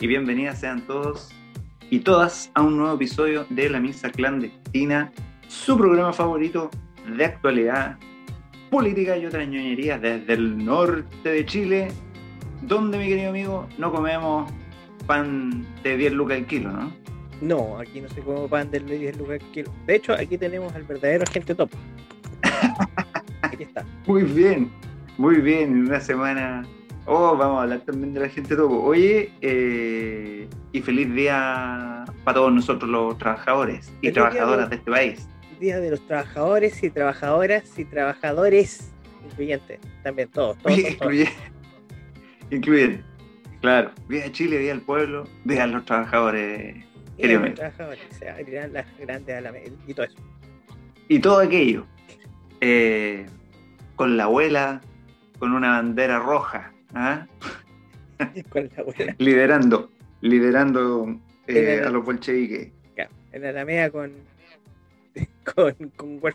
Y bienvenidas sean todos y todas a un nuevo episodio de La Misa Clandestina, su programa favorito de actualidad, política y otras ñoñerías desde el norte de Chile, donde, mi querido amigo, no comemos pan de 10 lucas el kilo, ¿no? No, aquí no se come pan de 10 lucas el kilo. De hecho, aquí tenemos al verdadero agente top. aquí está. Muy bien, muy bien, en una semana Oh, vamos a hablar también de la gente topo. Oye, eh, y feliz día para todos nosotros los trabajadores y trabajadoras de, este país. Día de los trabajadores y trabajadoras y trabajadores incluyentes, también todos, todos. Incluyen. claro. Día Chile, día del pueblo, día de los trabajadores. Día los trabajadores, se abrirán las grandes y todo eso. Y todo aquello. Eh, con la abuela, con una bandera roja ¿Ah? liderando, liderando eh, a los bolcheviques. En Alameda con, con, con.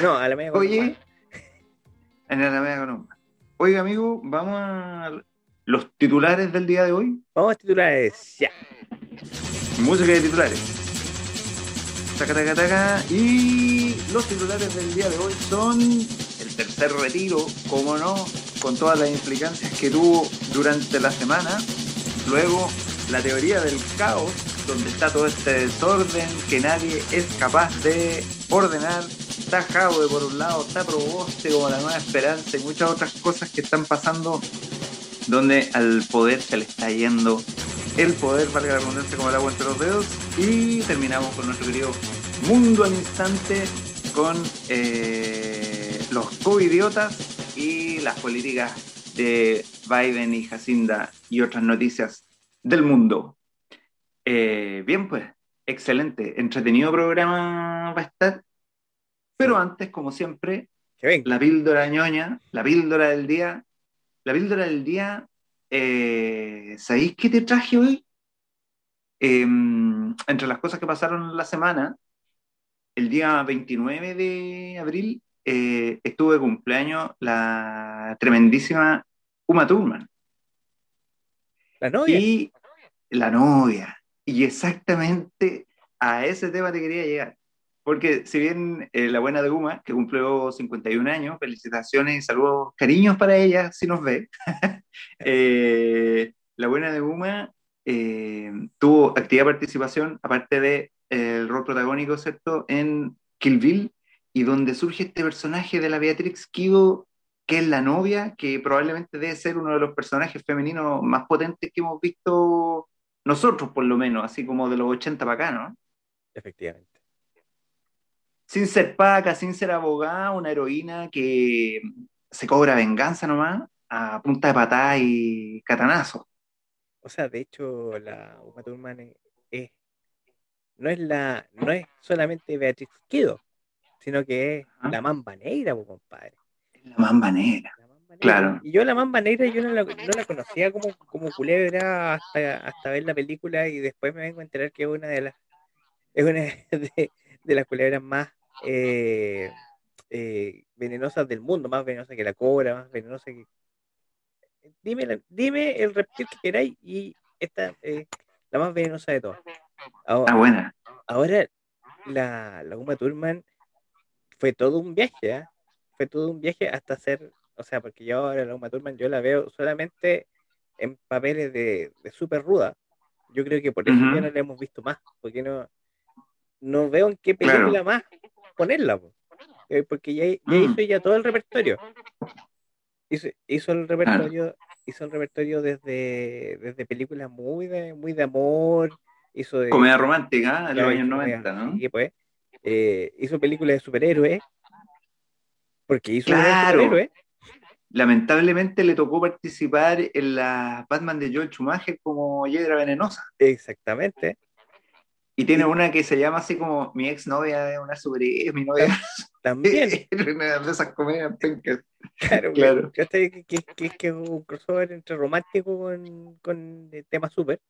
No, Alameda con Oye, en Alameda con un... Oiga, amigo, vamos a los titulares del día de hoy. Vamos a titulares, ya. Música de titulares. Taca, taca, taca. Y los titulares del día de hoy son el tercer retiro, como no, con todas las implicancias que tuvo durante la semana. Luego, la teoría del caos, donde está todo este desorden que nadie es capaz de ordenar. Está Jaude por un lado, está Proboste como la nueva esperanza y muchas otras cosas que están pasando donde al poder se le está yendo el poder, valga la redundancia, como el agua entre los dedos. Y terminamos con nuestro querido mundo al instante con eh, los co-idiotas y las políticas de Biden y Jacinda y otras noticias del mundo. Eh, bien, pues, excelente, entretenido programa va a estar. Pero antes, como siempre, la píldora ñoña, la píldora del día. La píldora del día, eh, ¿sabéis qué te traje hoy? Em, entre las cosas que pasaron la semana, el día 29 de abril eh, estuvo de cumpleaños la tremendísima Uma Thurman. La novia. Y la novia. Y exactamente a ese tema te quería llegar. Porque si bien eh, la buena de Uma, que cumplió 51 años, felicitaciones y saludos, cariños para ella, si nos ve. Eh, la buena de Uma tuvo activa participación, aparte de el rol protagónico, ¿cierto?, en Kill Bill y donde surge este personaje de la Beatrix Kido, que es la novia, que probablemente debe ser uno de los personajes femeninos más potentes que hemos visto nosotros, por lo menos, así como de los 80 para acá, ¿no? Efectivamente. Sin ser paca, sin ser abogada, una heroína que se cobra venganza nomás a punta de patada y catanazo. O sea, de hecho, la Uma Thurman es, no es la, no es solamente Beatrix Kido, sino que es la mamba negra, compadre. La mamba negra. Claro. Y yo la mamba negra yo no la, conocía como, como culebra hasta, hasta ver la película y después me vengo a enterar que es una de las es una de, las culebras más eh, eh, venenosas del mundo, más venenosa que la cobra, más venenosa que... Dime, dime el reptil que queráis y esta es la más venenosa de todas. Ahora, ah, buena. Ahora la, la Uma Thurman fue todo un viaje, ¿eh? fue todo un viaje hasta ser, o sea, porque yo ahora la Uma Thurman yo la veo solamente en papeles de, de súper ruda. Yo creo que por eso ya no la hemos visto más, porque no, no veo en qué película más ponerla, eh, porque ya, ya mm. hizo ya todo el repertorio. Hizo, hizo el repertorio, hizo el repertorio desde, desde películas muy de, muy de amor, hizo de, comedia romántica en los años 90, ¿no? Sí, pues, eh, hizo películas de superhéroes, porque hizo claro. Lamentablemente le tocó participar en la Batman de Joel Schumacher como Hiedra Venenosa. Exactamente. Y tiene una que se llama así como Mi ex novia es una superhéroe, mi novia. También. una de esas comedias Claro, claro. Que, que, que, que, es un crossover entre romántico con, con tema super.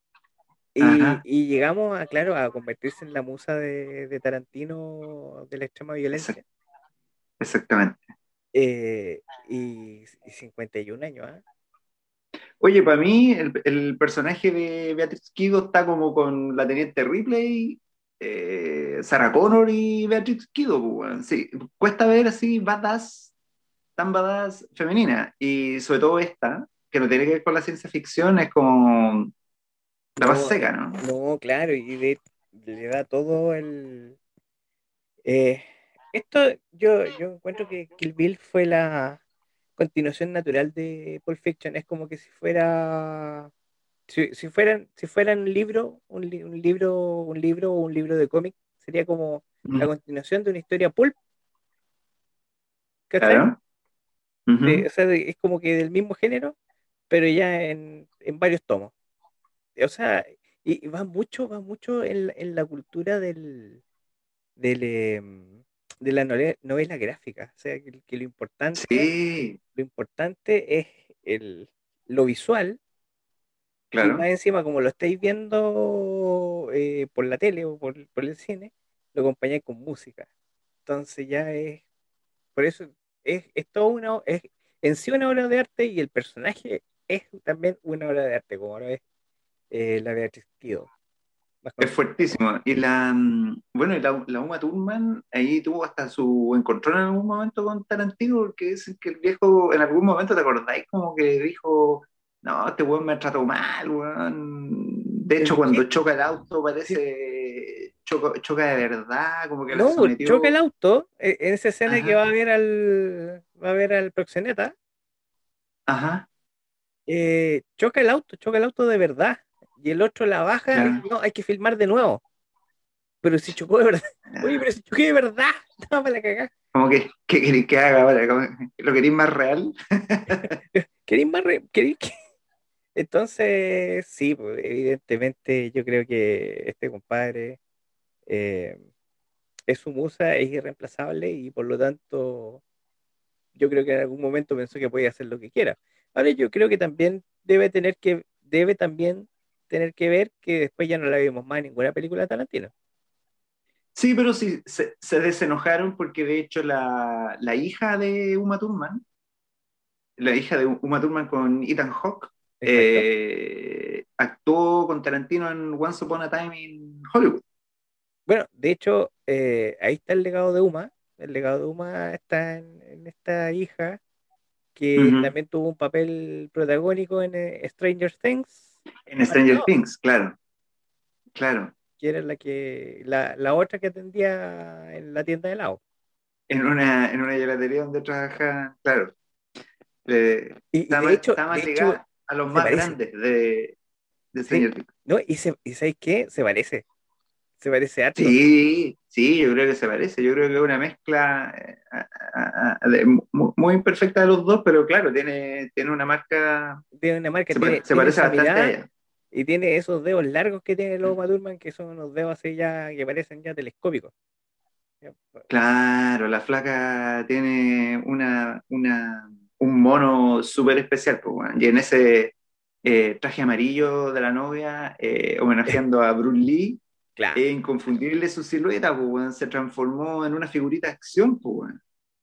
Y, llegamos a, claro, a convertirse en la musa de, Tarantino de la extrema violencia. Exactamente. Eh, y, 51 años, ¿ah? Oye, para mí el, personaje de Beatrix Kido está como con la teniente Ripley, eh, Sarah Connor y Beatrix Kido. Pues, sí, cuesta ver así badass, tan badass femenina. Y sobre todo esta, que no tiene que ver con la ciencia ficción, es como la más seca, ¿no? No, claro, y le da todo el... Eh, esto yo, yo encuentro que Kill Bill fue la continuación natural de Pulp Fiction. Es como que si fuera, si, fueran, si fueran un libro, un, libro, un libro o un libro de cómic, sería como la continuación de una historia pulp. Claro. es como que del mismo género, pero ya en, varios tomos. O sea, y, va mucho, va mucho en, la cultura del, del em, de la novela, gráfica. O sea, que, lo importante, lo importante es el, lo visual. Claro. Y más encima, como lo estáis viendo eh, por la tele o por, el cine, lo acompañáis con música. Entonces ya es. Por eso es, es todo una. Es en sí una obra de arte y el personaje es también una obra de arte, como ahora es eh, la Beatriz Kido. Es fuertísimo. Y la, mm, bueno, la, la Uma Thurman ahí tuvo hasta su encontrón en algún momento con Tarantino, porque dicen que el viejo en algún momento, ¿te acordáis? Como que dijo, no, este weón me trató mal, weón. De hecho, cuando choca el auto parece choca, choca de verdad, como que No, choca el auto, e, en esa escena que va a ver al va a ver al proxeneta. Ajá. Eh, choca el auto, choca el auto de verdad y el otro la baja, no, hay que filmar de nuevo. Pero si chocó de verdad, oye, pero si choqué de verdad, no para la cagada. Como que, ¿qué queréis que haga? ¿Lo queréis más real? ¿Queréis más real? ¿Queréis que... Entonces, sí, pues, evidentemente yo creo que este compadre eh, es su musa, es irreemplazable y por lo tanto yo creo que en algún momento pensó que podía hacer lo que quiera. Ahora yo creo que también debe tener que, debe también tener que ver que después ya no la vimos más en ninguna película de Tarantino. Sí, pero sí, se, desenojaron porque de hecho la, hija de Uma Thurman, la hija de Uma Thurman con Ethan Hawke, eh, actuó con Tarantino en Once Upon a Time in Hollywood. Bueno, de hecho, eh, ahí está el legado de Uma. El legado de Uma está en, esta hija que también tuvo un papel protagónico en eh, Stranger Things en Stranger Things, claro. Claro. Que era la que, la, la, otra que atendía en la tienda de helado. En una, en una gelatería donde trabaja, claro. y, está, de hecho, más ligada a los más grandes de, de Stranger Things. No, y, se, y ¿sabes qué? Se parece. Se parece a Sí, sí, yo creo que se parece. Yo creo que es una mezcla eh, muy imperfecta de los dos, pero claro, tiene, tiene una marca. Tiene una marca. Se, tiene, se parece bastante a ella. Y tiene esos dedos largos que tiene el Oma Thurman, que son unos dedos así ya que parecen ya telescópicos. Claro, la flaca tiene una, una un mono súper especial, pues, y en ese eh, traje amarillo de la novia, eh, homenajeando a Bruce Lee, Claro. Es inconfundible su silueta, pues, se transformó en una figurita de acción. Pues,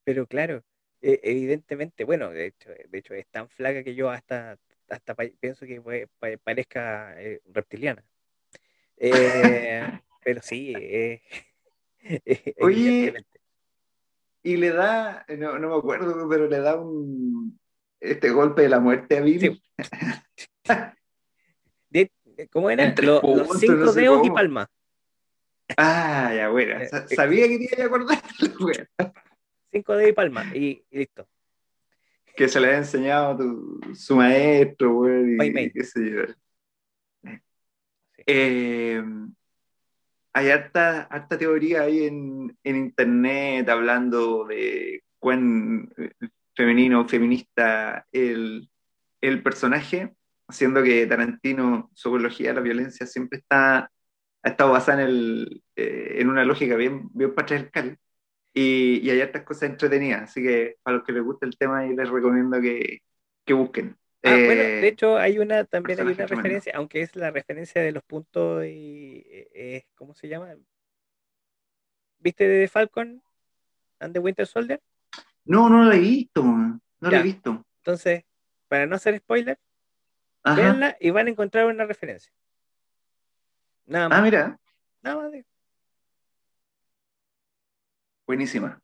Pero claro, e, evidentemente, bueno, de hecho, de hecho es tan flaca que yo hasta, hasta pienso que parezca eh, reptiliana. Eh, pero sí, Oye, y le da, no, no, me acuerdo, pero le da un este golpe de la muerte a Bill. ¿Cómo era? los cinco dedos y palma. Ah, ya, bueno. Eh, eh, sabía que te iba a acordar. Cinco de palma y, listo. Que se le había enseñado tu, su maestro, güey. Y, qué sé yo. Eh, hay harta, harta, teoría ahí en, en, internet hablando de cuán femenino o feminista el, el personaje, haciendo que Tarantino, su ecología de la violencia siempre está ha estado basada en, el, eh, en una lógica bien, bien patriarcal y, y hay otras cosas entretenidas. Así que para los que les gusta el tema, y les recomiendo que, que busquen. Ah, bueno, de eh, hecho hay una también hay una referencia, aunque es la referencia de los puntos y eh, ¿cómo se llama? ¿Viste de Falcon and the Winter Soldier? No, no lo he visto, no lo he visto. Entonces, para no hacer spoiler, Veanla y van a encontrar una referencia. Nada ah, más. Ah, mira. Nada más. De... Buenísima.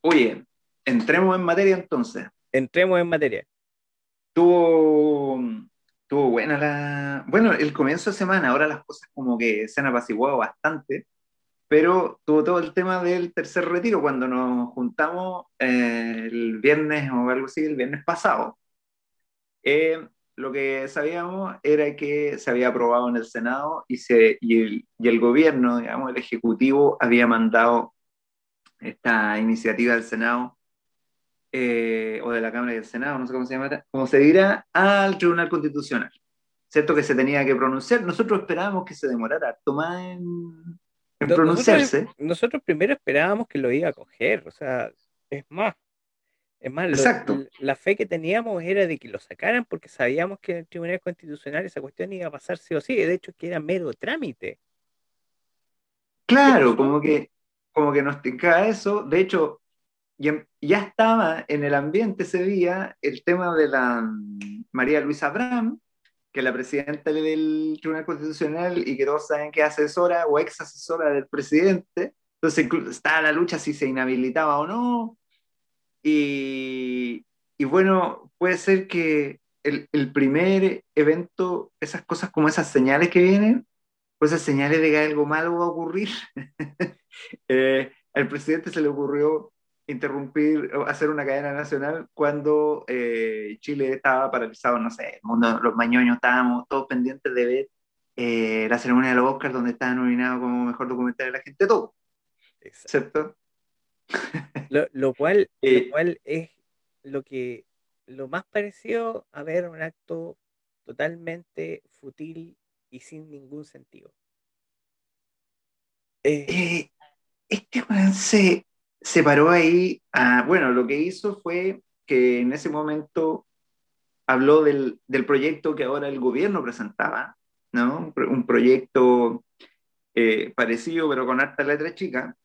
Oye, entremos en materia entonces. Entremos en materia. Tuvo, tuvo buena la. Bueno, el comienzo de semana, ahora las cosas como que se han apaciguado bastante, pero tuvo todo el tema del tercer retiro cuando nos juntamos eh, el viernes o algo así, el viernes pasado. Eh, lo que sabíamos era que se había aprobado en el Senado y, se, y, el, y el gobierno, digamos, el Ejecutivo había mandado esta iniciativa del Senado eh, o de la Cámara y del Senado, no sé cómo se llama, como se dirá, al Tribunal Constitucional. ¿Cierto? Que se tenía que pronunciar. Nosotros esperábamos que se demorara tomar en, pronunciarse. Nosotros, primero esperábamos que lo iba a coger, o sea, es más. Es más, la fe que teníamos era de que lo sacaran porque sabíamos que en el Tribunal Constitucional esa cuestión iba a pasar sí o sí, de hecho que era mero trámite. Claro, como que, como que nos tincaba eso. De hecho, ya estaba en el ambiente ese día el tema de la mm, María Luisa Abraham, que es la presidenta del Tribunal Constitucional y que todos saben que es asesora o ex asesora del presidente. Entonces estaba la lucha si se inhabilitaba o no. Y, y bueno, puede ser que el, el, primer evento, esas cosas como esas señales que vienen, pues esas señales de que algo malo va a ocurrir. eh, al presidente se le ocurrió interrumpir, hacer una cadena nacional cuando eh, Chile estaba paralizado, no sé, mundo, los mañoños estábamos todos pendientes de ver eh, la ceremonia de los Oscars donde estaba nominado como mejor documental de la gente todo. ¿Cierto? Lo, cual, lo eh, cual es lo que lo más parecido a ver un acto totalmente fútil y sin ningún sentido. este se, se paró ahí, bueno, lo que hizo fue que en ese momento habló del, del proyecto que ahora el gobierno presentaba, ¿no? Un proyecto eh, parecido pero con harta letra chica.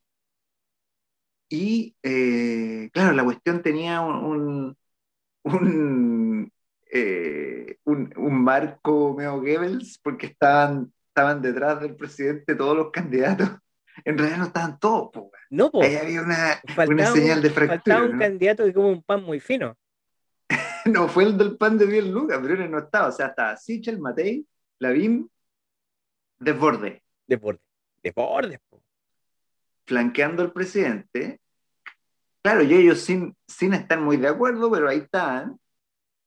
Y eh, claro, la cuestión tenía un, un, eh, un, un marco medio Goebbels porque estaban, estaban detrás del presidente todos los candidatos en realidad no estaban todos, No, Ahí había una, una señal de fractura. Faltaba un candidato que como un pan muy fino. no, fue el del pan de 10 lucas, pero él no estaba. O sea, estaba Sichel, Matei, Lavín, Desborde. Desborde. Desborde, Flanqueando al presidente. Claro, y ellos sin, sin estar muy de acuerdo, pero ahí están.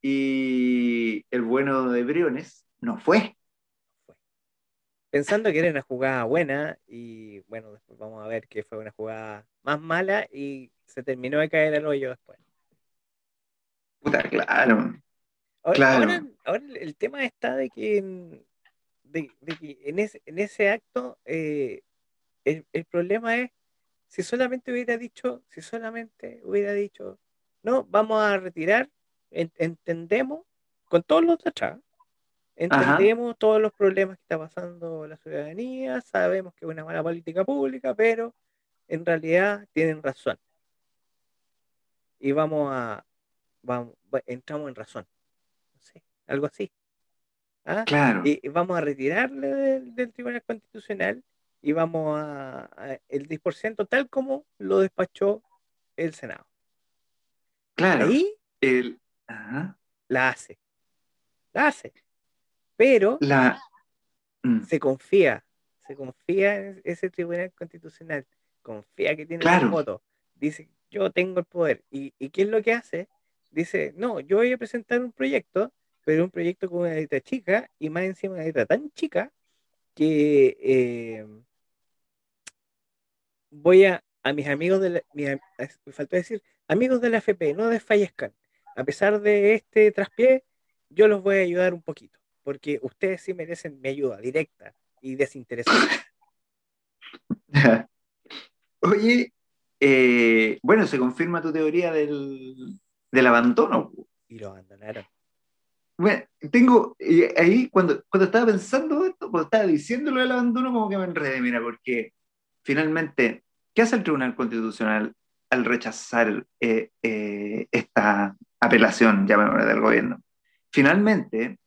Y el bueno de Briones no fue pensando que era una jugada buena y bueno, después vamos a ver que fue una jugada más mala y se terminó de caer el hoyo después. Puta, claro. Ahora, ahora, el tema está de que en, de, que en, ese, en ese acto eh, el, el, problema es si solamente hubiera dicho, si solamente hubiera dicho, no, vamos a retirar, entendemos con todos los de atrás, Entendemos todos los problemas que está pasando la ciudadanía, sabemos que es una mala política pública, pero en realidad tienen razón. Y vamos a, vamos, entramos en razón. algo así. ¿Ah? Claro. Y, vamos a retirarle del, Tribunal Constitucional y vamos a, el 10% tal como lo despachó el Senado. Claro. Y el, la hace. La hace pero la... Mm. se confía, se confía en ese tribunal constitucional, confía que tiene el voto, dice, yo tengo el poder. ¿Y, qué es lo que hace? Dice, no, yo voy a presentar un proyecto, pero un proyecto con una letra chica y más encima una letra tan chica que eh, voy a, a mis amigos de la, me faltó decir, amigos de la FP, no desfallezcan. A pesar de este traspié, yo los voy a ayudar un poquito porque ustedes sí merecen mi ayuda directa y desinteresada. Oye, eh, bueno, se confirma tu teoría del, abandono. Y lo abandonaron. Bueno, tengo ahí, cuando, cuando estaba pensando esto, cuando estaba diciéndolo del abandono, como que me enredé, mira, porque finalmente, ¿qué hace el Tribunal Constitucional al rechazar eh, eh, esta apelación, llamémosla, del gobierno? Finalmente,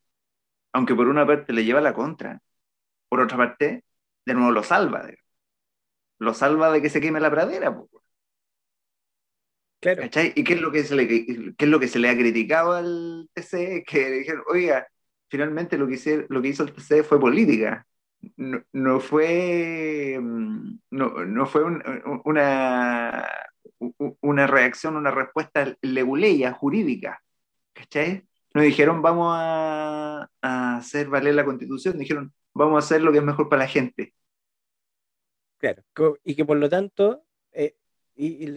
aunque por una parte le lleva la contra, por otra parte, de nuevo lo salva. Lo salva de que se queme la pradera. Claro. ¿Y qué es, lo que se le, qué es lo que se le ha criticado al TC? Que dijeron, oiga, finalmente lo que, hice, lo que hizo el TC fue política. No, no fue, mm, no, no fue una, una reacción, una respuesta leguleya, jurídica. ¿Cachai? No dijeron vamos a, hacer valer la constitución, dijeron vamos a hacer lo que es mejor para la gente. Claro, y que por lo tanto, eh, y,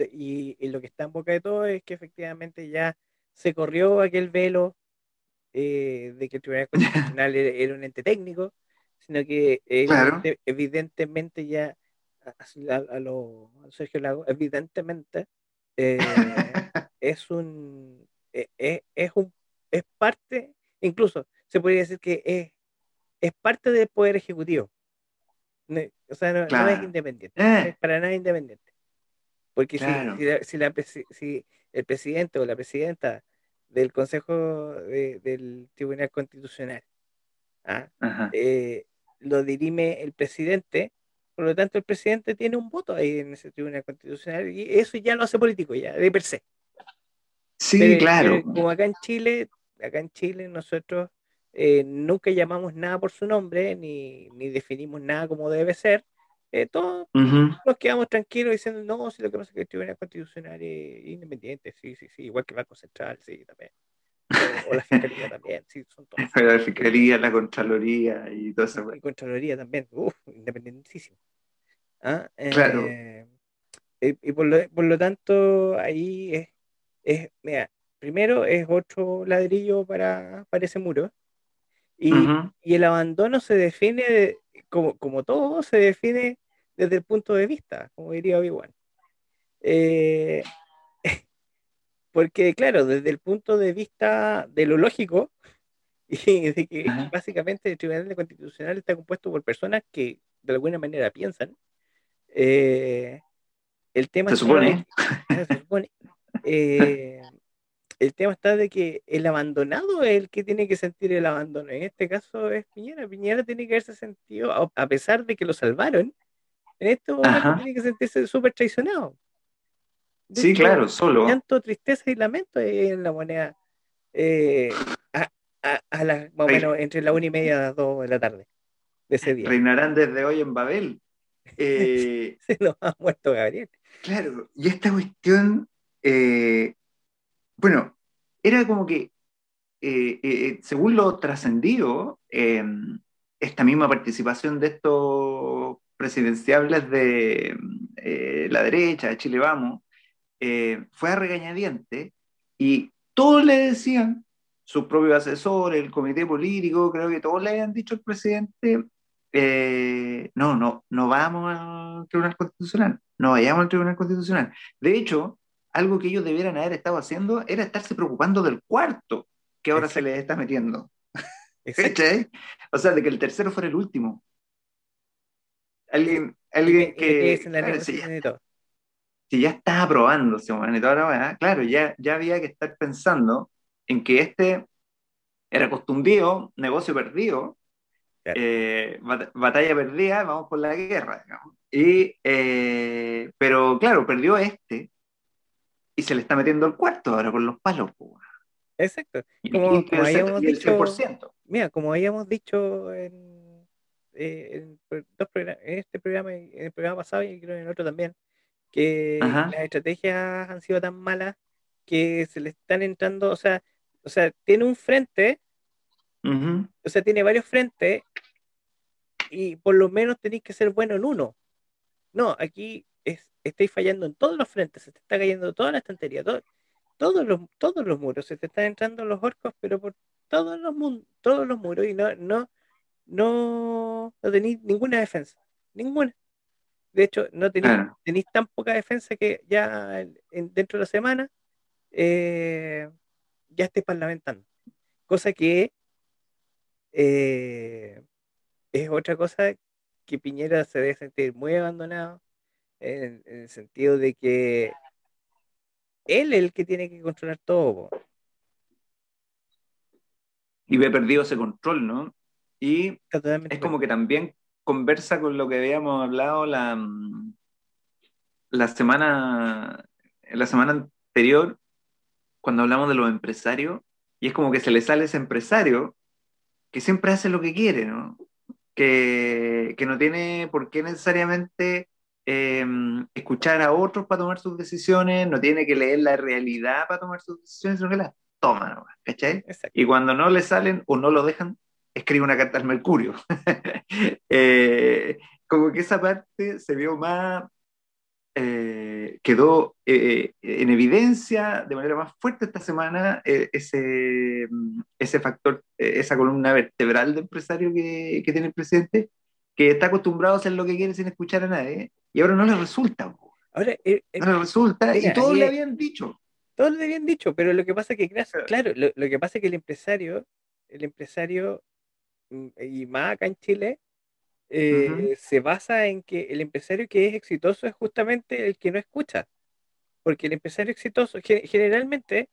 lo que está en boca de todo es que efectivamente ya se corrió aquel velo eh, de que el Tribunal Constitucional era, un ente técnico, sino que evidentemente ya, a, lo Sergio Lago, evidentemente eh, es un es un es parte, incluso se podría decir que es, es parte del poder ejecutivo. o sea, no, es independiente, eh. es para nada independiente. Porque si, si, el presidente o la presidenta del Consejo del Tribunal Constitucional ¿ah? eh, lo dirime el presidente, por lo tanto el presidente tiene un voto ahí en ese Tribunal Constitucional y eso ya lo hace político, ya de per se. Sí, claro. como acá en Chile acá en Chile nosotros eh, nunca llamamos nada por su nombre, ni, definimos nada como debe ser. Eh, todos nos quedamos tranquilos diciendo, no, si lo que pasa es que el Tribunal Constitucional es independiente, sí, sí, sí, igual que el Banco Central, sí, también. O, la Fiscalía también, sí, son todos. La Fiscalía, la Contraloría y todo eso. La Contraloría también, uff, independentísimo. ¿Ah? claro. Eh, y por lo, por lo tanto, ahí es, es mira, primero es otro ladrillo para, para ese muro. Y, el abandono se define, como, como todo, se define desde el punto de vista, como diría Obi-Wan. Eh, porque, claro, desde el punto de vista de lo lógico, y de que básicamente el Tribunal Constitucional está compuesto por personas que de alguna manera piensan. Eh, el tema se supone. se supone eh, el tema está de que el abandonado es el que tiene que sentir el abandono. En este caso es Piñera. Piñera tiene que haberse sentido, a pesar de que lo salvaron, en este momento tiene que sentirse súper traicionado. Sí, claro, solo. Llanto, tristeza y lamento en la moneda. Eh, a, más o menos entre la una y media y las dos de la tarde de ese día. Reinarán desde hoy en Babel. Eh, Se nos ha muerto Gabriel. Claro, y esta cuestión eh, bueno, era como que, eh, eh, según lo trascendido, em, esta misma participación de estos presidenciables de eh, la derecha, de Chile Vamos, fue a regañadiente y todos le decían, sus propios asesores, el comité político, creo que todos le habían dicho al presidente, no, no, no vamos al Tribunal Constitucional, no vayamos al Tribunal Constitucional. De hecho, algo que ellos debieran haber estado haciendo era estarse preocupando del cuarto que ahora se les está metiendo. o sea, de que el tercero fuera el último. Alguien, alguien que. Si, ya, está aprobándose, ahora, claro, ya, ya había que estar pensando en que este era costumbrido, negocio perdido, eh, batalla perdida, vamos por la guerra. Y, eh, pero claro, perdió este, y se le está metiendo el cuarto ahora con los palos. Exacto. Como, habíamos dicho, mira, como habíamos dicho en, eh, en, este programa y en el programa pasado y creo en el otro también, que las estrategias han sido tan malas que se le están entrando, o sea, o sea, tiene un frente, o sea, tiene varios frentes y por lo menos tenéis que ser bueno en uno. No, aquí es, estáis fallando en todos los frentes, se te está cayendo toda la estantería, todos, los, todos los muros, se te están entrando los orcos, pero por todos los, todos los muros y no, no, no, no tenéis ninguna defensa, ninguna. De hecho, no tenéis, tan poca defensa que ya dentro de la semana eh, ya estés parlamentando. Cosa que eh, es otra cosa que Piñera se debe sentir muy abandonado, en, el sentido de que él es el que tiene que controlar todo. y ve perdido ese control, ¿no? Y es como que también conversa con lo que habíamos hablado la, la semana, la semana anterior, cuando hablamos de los empresarios, y es como que se le sale ese empresario que siempre hace lo que quiere, ¿no? Que, que no tiene por qué necesariamente em, escuchar a otros para tomar sus decisiones, no tiene que leer la realidad para tomar sus decisiones, sino que las toma, ¿cachai? Y cuando no le salen o no lo dejan, escribe una carta al Mercurio. Eh, como que esa parte se vio más, eh, quedó eh, en evidencia de manera más fuerte esta semana ese, ese factor, esa columna vertebral de empresario que, que, tiene el presidente, que está acostumbrado a hacer lo que quiere sin escuchar a nadie, y ahora no le resulta. Ahora, no le resulta, y todos le habían dicho. Todos le habían dicho, pero lo que pasa es que, claro, lo, lo que pasa es que el empresario, el empresario Mm, y más acá en Chile, eh, se basa en que el empresario que es exitoso es justamente el que no escucha. Porque el empresario exitoso, generalmente,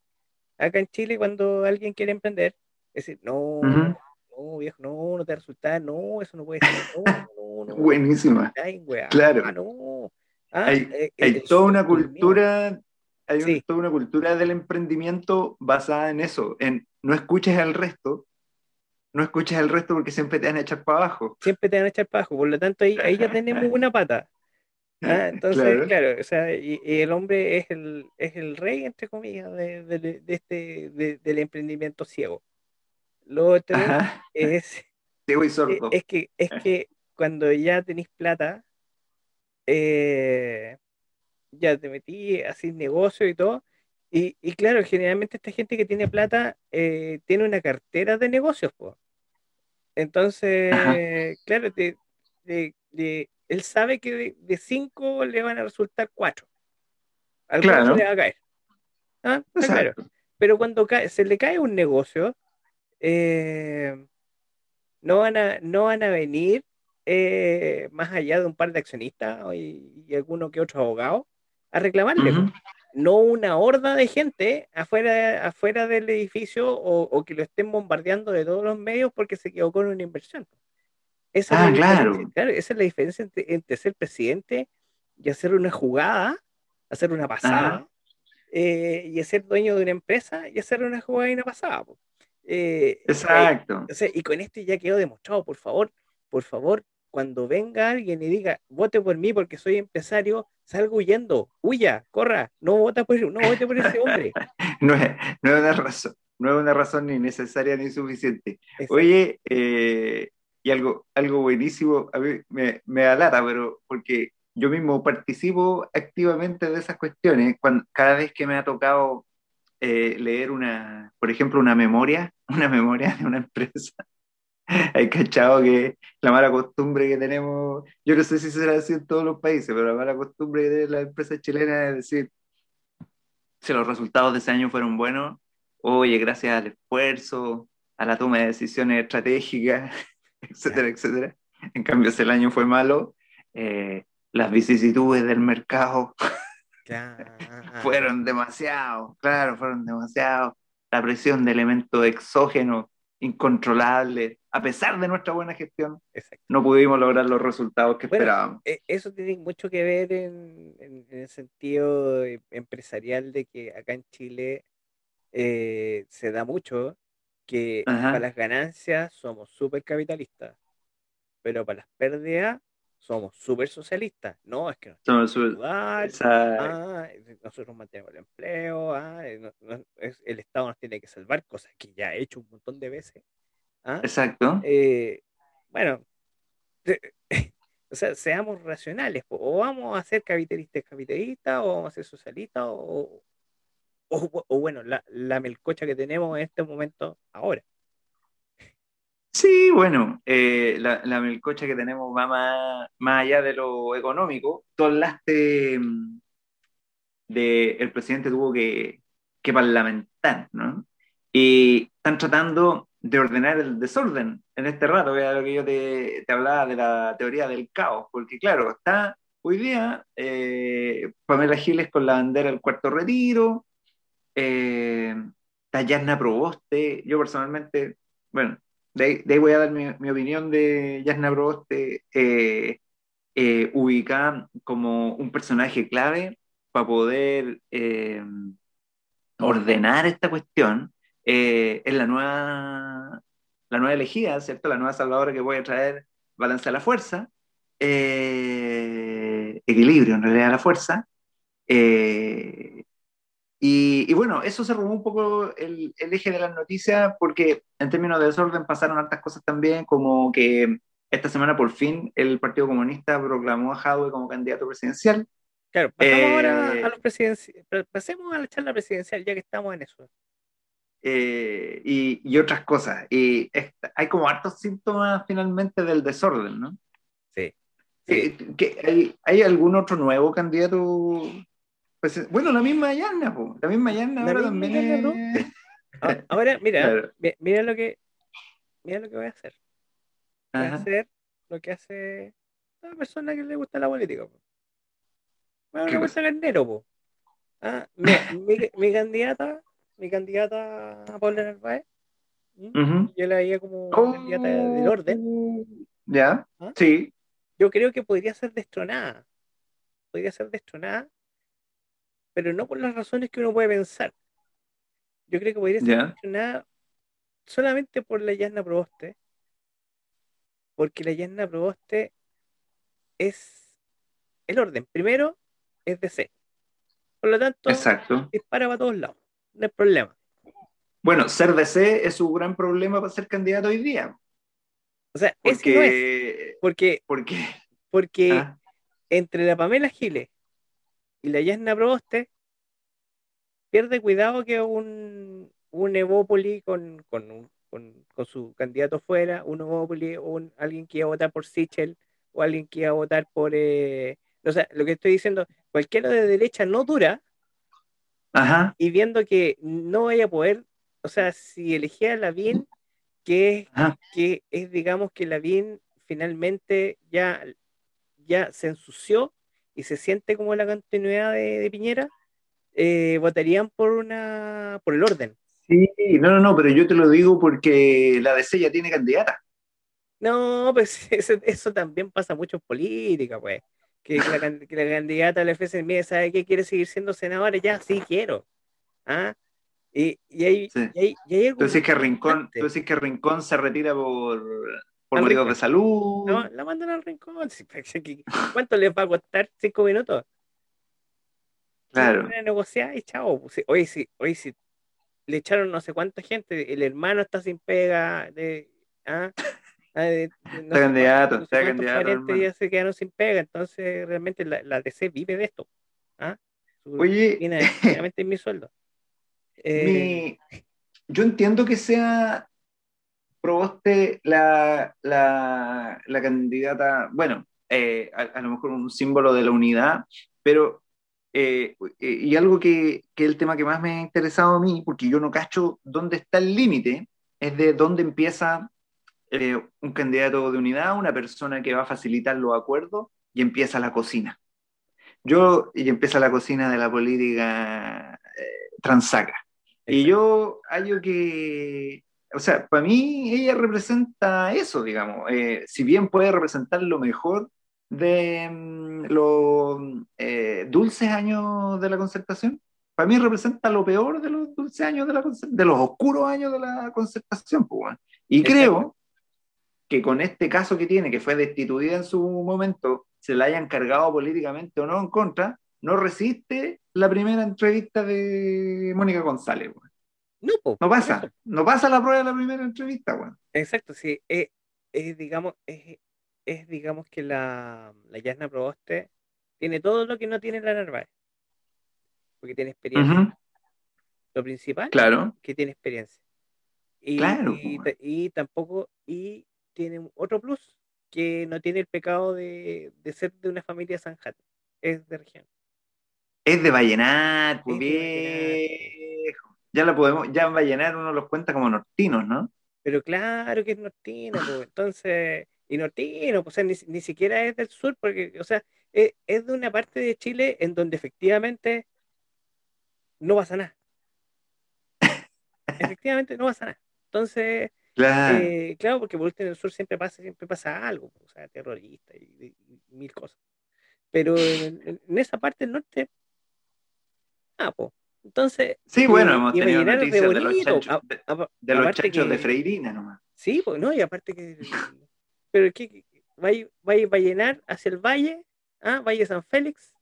acá en Chile, cuando alguien quiere emprender, es decir, no, no, viejo, no, no te resulta, no, eso no puede ser, no, no, Buenísima. claro. Ah, hay, eh, hay toda una cultura, hay toda una cultura del emprendimiento basada en eso, en no escuches al resto, no escuchas el resto porque siempre te van a echar para abajo. Siempre te van a echar para abajo, por lo tanto ahí, ahí ya tenemos una pata. ¿ah? Entonces, claro, o sea, y, el hombre es el, es el rey, entre comillas, de, de, este, del emprendimiento ciego. Lo otro es, ciego y sordo. es, que, es que cuando ya tenéis plata, eh, ya te metí así negocio y todo, y, y, claro, generalmente esta gente que tiene plata eh, tiene una cartera de negocios, pues. Entonces, claro, él sabe que de, cinco le van a resultar cuatro. Al claro. le va a caer. ¿Ah? Claro. Pero cuando se le cae un negocio, eh, no, van a, no van a venir eh, más allá de un par de accionistas y, y alguno que otro abogado a reclamarle no una horda de gente afuera, afuera del edificio o, que lo estén bombardeando de todos los medios porque se equivocó en una inversión. Esa, es, ah, claro. esa es la diferencia entre, ser presidente y hacer una jugada, hacer una pasada, eh, y ser dueño de una empresa y hacer una jugada y una pasada. Eh, Exacto. y con esto ya quedó demostrado, por favor, por favor, cuando venga alguien y diga, vote por mí porque soy empresario, salgo huyendo, huya, corra, no vota por, no vote por ese hombre. no, es, no, es, una razón, no es una razón ni necesaria ni suficiente. Oye, eh, y algo, algo buenísimo, a mí me, me alata, pero porque yo mismo participo activamente de esas cuestiones, cuando, cada vez que me ha tocado eh, leer una, por ejemplo, una memoria, una memoria de una empresa hay cachado que la mala costumbre que tenemos, yo no sé si será así en todos los países, pero la mala costumbre de la empresa chilena es decir, si los resultados de ese año fueron buenos, oye, gracias al esfuerzo, a la toma de decisiones estratégicas, etcétera, etcétera. En cambio, si el año fue malo, eh, las vicisitudes del mercado fueron demasiado, claro, fueron demasiado. La presión de elementos exógenos incontrolable, a pesar de nuestra buena gestión, no pudimos lograr los resultados que esperábamos. E, eso tiene mucho que ver en, el sentido empresarial de que acá en Chile eh, se da mucho que para las ganancias somos súper capitalistas, pero para las pérdidas somos súper socialistas. No, es que no somos ah, nosotros mantenemos el empleo, ah, eh, el Estado nos tiene que salvar, cosas que ya he hecho un montón de veces. ¿Ah? Exacto. Eh, bueno, o sea, seamos racionales, o vamos a ser capitalistas capitalistas, o vamos a ser socialistas, o, o, bueno, la, la melcocha que tenemos en este momento ahora. Sí, bueno, eh, la, la, melcocha que tenemos va más, más, allá de lo económico. Tú hablaste mm, de el presidente tuvo que, que parlamentar, ¿no? Y están tratando de ordenar el desorden en este rato, vea lo que yo te, hablaba de la teoría del caos, porque claro, está hoy día eh, Pamela Giles con la bandera del cuarto retiro, eh, Tayana Proboste, yo personalmente bueno, de ahí, voy a dar mi, opinión de Jasna Proboste, eh, eh, ubicada como un personaje clave para poder eh, ordenar esta cuestión. Es la nueva, la nueva elegida, ¿cierto? La nueva salvadora que voy a traer balance a la fuerza, equilibrio en realidad a la fuerza. Y, bueno, eso se robó un poco el, eje de las noticias porque en términos de desorden pasaron hartas cosas también, como que esta semana por fin el Partido Comunista proclamó a Jadwe como candidato presidencial. Claro, pasamos ahora a eh, los presidenciales, pasemos a la charla presidencial ya que estamos en eso. Eh, y, otras cosas. Y hay como hartos síntomas finalmente del desorden, ¿no? Sí. Eh, hay, ¿Hay algún otro nuevo candidato pues, bueno, la misma Yarna, la misma Yarna ahora también ah, Ahora, mira, mira lo que mira lo que voy a hacer. Voy a hacer lo que hace una persona que le gusta la política. Bueno, una cosa carnero, po. Ah, mi, candidata, mi candidata a Paula Narváez, yo la veía como oh. candidata del orden. Ya, ¿Ah? sí. Yo creo que podría ser destronada. Podría ser destronada pero no por las razones que uno puede pensar. Yo creo que podría ser yeah. solamente por la Yasna Proboste, porque la Yasna Proboste es el orden. Primero es DC. Por lo tanto, Exacto. dispara para todos lados. No hay problema. Bueno, ser DC es un gran problema para ser candidato hoy día. O sea, porque, es que no es. Porque, ¿Por qué? Porque ah. entre la Pamela Giles y la Yasna Proboste pierde cuidado que un, un Evópoli con, con, su candidato fuera, un Evópoli o un, alguien que iba a votar por Sichel o alguien que iba a votar por... Eh, o sea, lo que estoy diciendo, cualquiera de derecha no dura y viendo que no vaya a poder, o sea, si elegía a Lavín, que es, que es digamos que Lavín finalmente ya, ya se ensució y se siente como la continuidad de, Piñera, eh, votarían por una por el orden. Sí, no, no, no, pero yo te lo digo porque la DC ya tiene candidata. No, pues eso, también pasa mucho en política, pues. Que la, candidata del FSM sabe que quiere seguir siendo senadora, ya sí quiero. ¿Ah? Y, y, hay, y, hay, que Rincón, que Rincón se retira por, por motivos de salud. No, la mandan al rincón. ¿Cuánto les va a costar? ¿Cinco minutos? Claro. negociar y chao. Hoy sí, hoy sí. Le echaron no sé cuánta gente. El hermano está sin pega. De, ¿ah? Ah está candidato, está candidato. ya se quedaron sin pega. Entonces, realmente la, la DC vive de esto. ¿ah? Oye, en mi sueldo. Eh, yo entiendo que sea Proboste la, la, la candidata, bueno, eh, a, lo mejor un símbolo de la unidad, pero, eh, eh, y algo que, que, es el tema que más me ha interesado a mí, porque yo no cacho dónde está el límite, es de dónde empieza un candidato de unidad, una persona que va a facilitar los acuerdos, y empieza la cocina. Yo, y empieza la cocina de la política transaca. Y yo, algo que, o sea, para mí ella representa eso, digamos. Eh, si bien puede representar lo mejor de mm, los eh, dulces años de la concertación, para mí representa lo peor de los dulces años de la de los oscuros años de la concertación. Pues, y creo que con este caso que tiene, que fue destituida en su momento, se la hayan cargado políticamente o no en contra, no resiste la primera entrevista de Mónica González. No, no pasa, no pasa la prueba de la primera entrevista, weón. Exacto, sí. Es, digamos, es, digamos que la, la Yasna Proboste tiene todo lo que no tiene la Narváez. Porque tiene experiencia. Lo principal claro. que tiene experiencia. Y, claro. Y, tampoco, y tiene otro plus, que no tiene el pecado de, ser de una familia Sanjat, es de región. Es de Vallenar, pues viejo ya la podemos, ya en Vallenar uno los cuenta como nortinos, ¿no? Pero claro que es nortino, pues, entonces, y nortino, pues, ni, siquiera es del sur, porque, o sea, es, de una parte de Chile en donde efectivamente no pasa nada. efectivamente no pasa nada. Entonces, Claro. Eh, claro, porque por en el sur siempre pasa, siempre pasa algo, o sea, terrorista y, y- y mil cosas. Pero en, en- esa parte del norte, ah, pues. Entonces, Sí, bueno, hemos y tenido de noticias de los chanchos, a- de, a- de los chanchos de Freirina nomás. Sí, pues no, y aparte que. Pero es que va, a- va, llenar hacia el valle, ¿ah? Valle San Félix,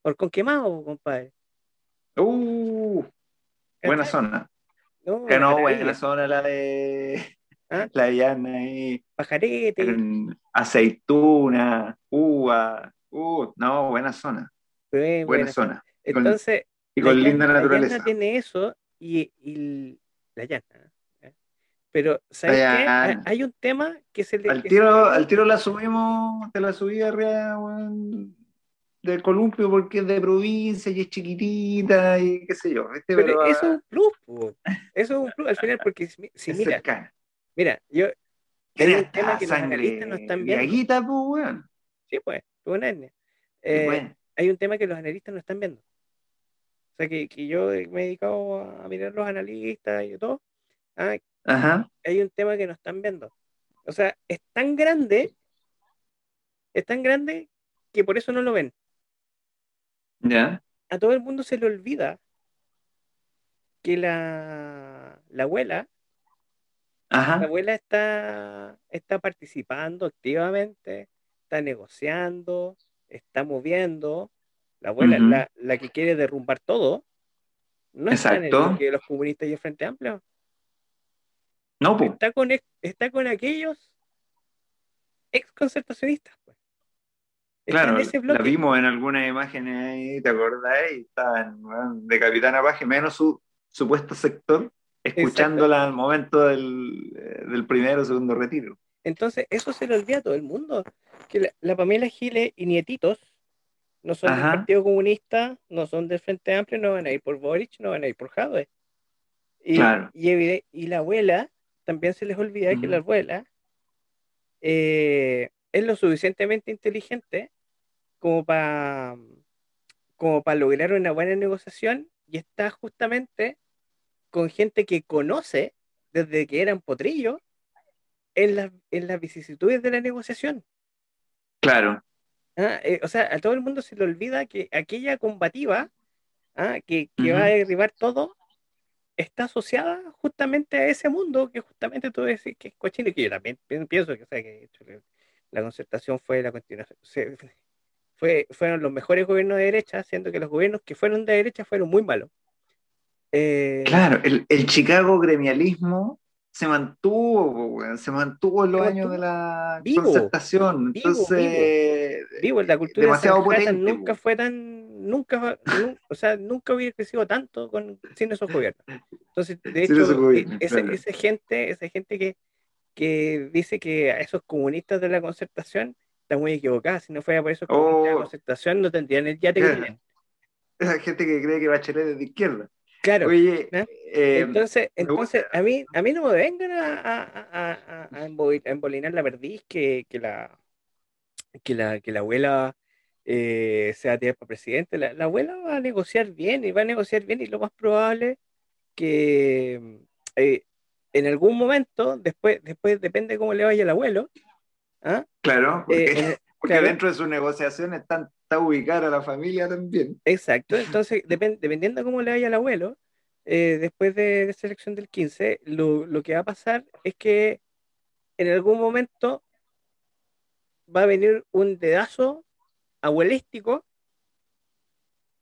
por con quemado, compadre. Uh, buena zona. No, Que no, maravilla. buena zona la de ¿Ah? la llana ahí. Pajarete. en aceituna, uva, uh, no, buena zona, buena buena. zona. Y con, Entonces, y con la linda la naturaleza. llana tiene eso y, la llana. ¿eh? Pero, ¿sabes La qué? Hay, un tema que se le. Al tiro, le- al tiro la subimos, te la subí arriba, del columpio porque es de provincia y es chiquitita y qué sé yo, ¿viste? Pero Pero, eso es un plus, po. Eso es un plus al final, porque si, mira, cercana. mira, yo. Hay un tema que los analistas no están viendo. pues, weón. Sí, pues, una etnia. Eh, bueno, hay un tema que los analistas no están viendo. O sea, que, que yo me he dedicado a mirar los analistas y todo. ah, Ajá, hay un tema que no están viendo. O sea, es tan grande, es tan grande que por eso no lo ven. Ya, A todo el mundo se le olvida que la, la abuela, la abuela está, está participando activamente, está negociando, está moviendo. La abuela, Ujú. la, la que quiere derrumbar todo, no está en el Exacto. de los comunistas y el Frente Amplio. no, Está con, está con aquellos ex concertacionistas. Claro, la vimos en algunas imágenes ahí, ¿te acordás? Y estaban de Capitana Paje, menos su supuesto sector, escuchándola al momento del, eh, del primero o segundo retiro. Entonces, eso se le olvida a todo el mundo. Que la, la Pamela Giles y nietitos no son Ajá. del Partido Comunista, no son del Frente Amplio, no van a ir por Boric, no van a ir por Jadwe. Y, Claro. y, la abuela, también se les olvida que la abuela eh, es lo suficientemente inteligente como para como para lograr una buena negociación y está justamente con gente que conoce desde que eran potrillos en, las en las vicisitudes de la negociación. Claro, Ah, eh, o sea, a todo el mundo se le olvida que aquella combativa ah, que, va a derribar todo está asociada justamente a ese mundo que justamente tú decís que es cochino, y que yo también pi- pienso que, o sea, que la concertación fue la continuación, se- fue, fueron los mejores gobiernos de derecha, siendo que los gobiernos que fueron de derecha fueron muy malos. Eh, claro, el, el Chicago gremialismo se mantuvo, se mantuvo en los años de la vivo, concertación. vivo, Entonces, Vivo, la cultura demasiado potente, nunca fue tan, nunca, nu- o sea, nunca hubiera crecido tanto con, sin esos gobiernos. Entonces, de hecho, gobiernos, e- ese- claro. esa gente, esa gente que, que dice que a esos comunistas de la concertación está muy equivocada. Si no fuera por comunistas de la Oh. concertación, no tendrían el yate que Claro. tienen. Esa gente que cree que Bachelet es de izquierda. Claro. Oye, ¿eh? eh, Entonces, entonces gusta. a mí, a mí no me vengan a, a, a, a- a embo- a embolinar la perdiz que, que la que la que la abuela eh, se va a tirar para presidente. La, la abuela va a negociar bien y va a negociar bien y lo más probable que eh, en algún momento, después, después depende cómo le vaya al abuelo, ¿ah? claro, porque, Eh, porque claro. dentro de sus negociaciones están, está ubicada la familia también. Exacto, entonces depen- dependiendo de cómo le vaya al abuelo, eh, después de, de esa elección del 15, lo, lo que va a pasar es que en algún momento va a venir un dedazo abuelístico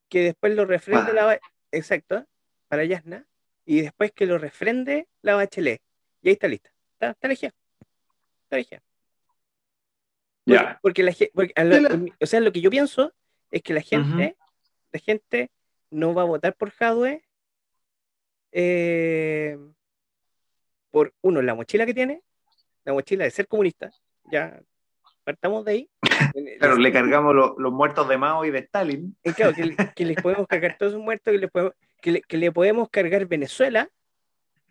que después lo refrende Ah. la exacto, para Yasna, y después que lo refrende la bachelet. Y ahí está lista. Está, está elegida. Está elegida. Porque, la o sea, lo que yo pienso es que la gente, la gente no va a votar por Jadwe eh, por uno, la mochila que tiene, la mochila de ser comunista, ya partamos de ahí. Claro, le cargamos lo- los muertos de Mao y de Stalin. Eh, claro, que, le- que les podemos cargar todos sus muertos, que, les podemos, que, le, que le podemos cargar Venezuela.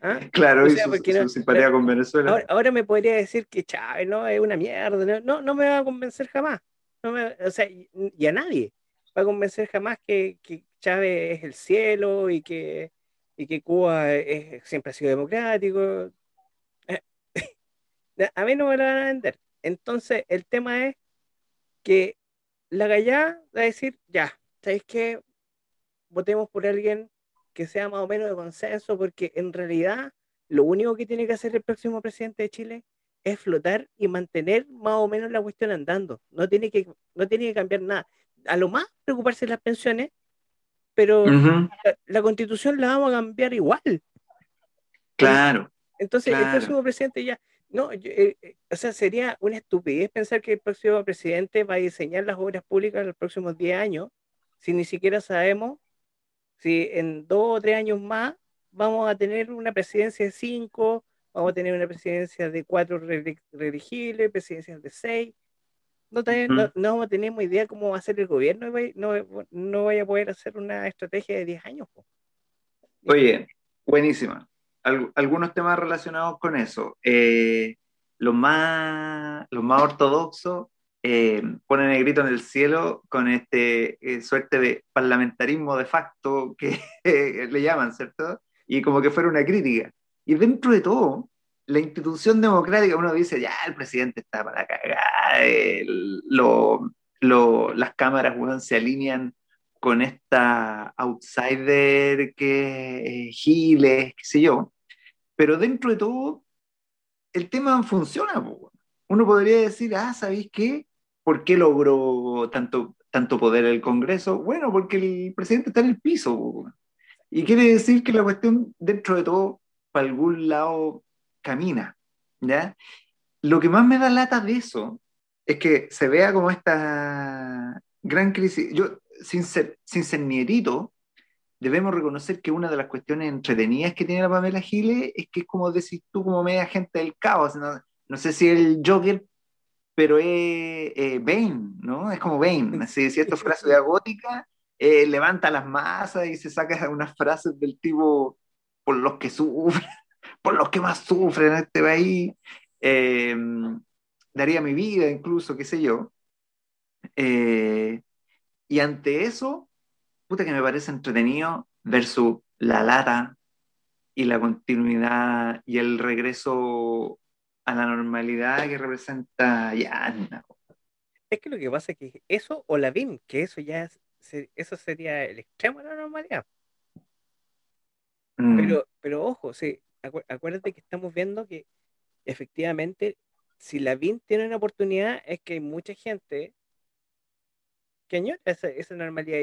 ¿Ah? Claro, O y sea, su, porque su no- simpatía con Venezuela. Ahora, ahora me podría decir que Chávez no es una mierda, no, no, me va a convencer jamás. No me- o sea, y, y a nadie va a convencer jamás que, que Chávez es el cielo y que, y que Cuba es- siempre ha sido democrático. Eh, A mí no me lo van a vender. Entonces, el tema es que la gallá va a decir, ya, ¿sabéis qué? Votemos por alguien que sea más o menos de consenso, porque en realidad lo único que tiene que hacer el próximo presidente de Chile es flotar y mantener más o menos la cuestión andando. No tiene que, no tiene que cambiar nada. A lo más preocuparse de las pensiones, pero la, constitución la vamos a cambiar igual. Claro. Entonces, el próximo presidente ya, no, eh, eh, o sea, sería una estupidez pensar que el próximo presidente va a diseñar las obras públicas en los próximos 10 años, si ni siquiera sabemos si en dos o tres años más vamos a tener una presidencia de cinco, vamos a tener una presidencia de cuatro reelegibles, presidencias de seis. No, no, no, tenemos idea cómo va a ser el gobierno, no, no vaya a poder hacer una estrategia de 10 años. Oye, buenísima. algunos temas relacionados con eso. Eh, los, más, los más ortodoxos eh, ponen el grito en el cielo con este eh, suerte de parlamentarismo de facto que le llaman, ¿cierto? Y como que fuera una crítica. Y dentro de todo, la institución democrática, uno dice, ya, el presidente está para cagar, las cámaras se alinean con esta outsider que es Giles, qué sé yo. Pero dentro de todo, el tema funciona. Uno podría decir, ah, ¿sabéis qué? ¿Por qué logró tanto, tanto poder el Congreso? Bueno, porque el presidente está en el piso. Y quiere decir que la cuestión, dentro de todo, para algún lado camina, ¿ya? Lo que más me da lata de eso es que se vea como esta gran crisis. Yo, sin ser, sin ser nierito, debemos reconocer que una de las cuestiones entretenidas que tiene la Pamela Giles es que es como decís tú, como media gente del caos. No, sé si el Joker, pero es eh, Bane, ¿no? Es como Bane. Así, ciertas frases de gótica, eh, levanta las masas y se saca unas frases del tipo por los que sufren por los que más sufren en este país, eh, daría mi vida incluso, qué sé yo. Eh, y ante eso, puta que me parece entretenido versus la lata y la continuidad y el regreso a la normalidad que representa ya. Es que lo que pasa es que eso o la BIM, que eso ya eso sería el extremo de la normalidad. Mm. Pero, pero ojo, sí, acuérdate que estamos viendo que efectivamente, si la BIN tiene una oportunidad, es que hay mucha gente que añora esa, esa normalidad.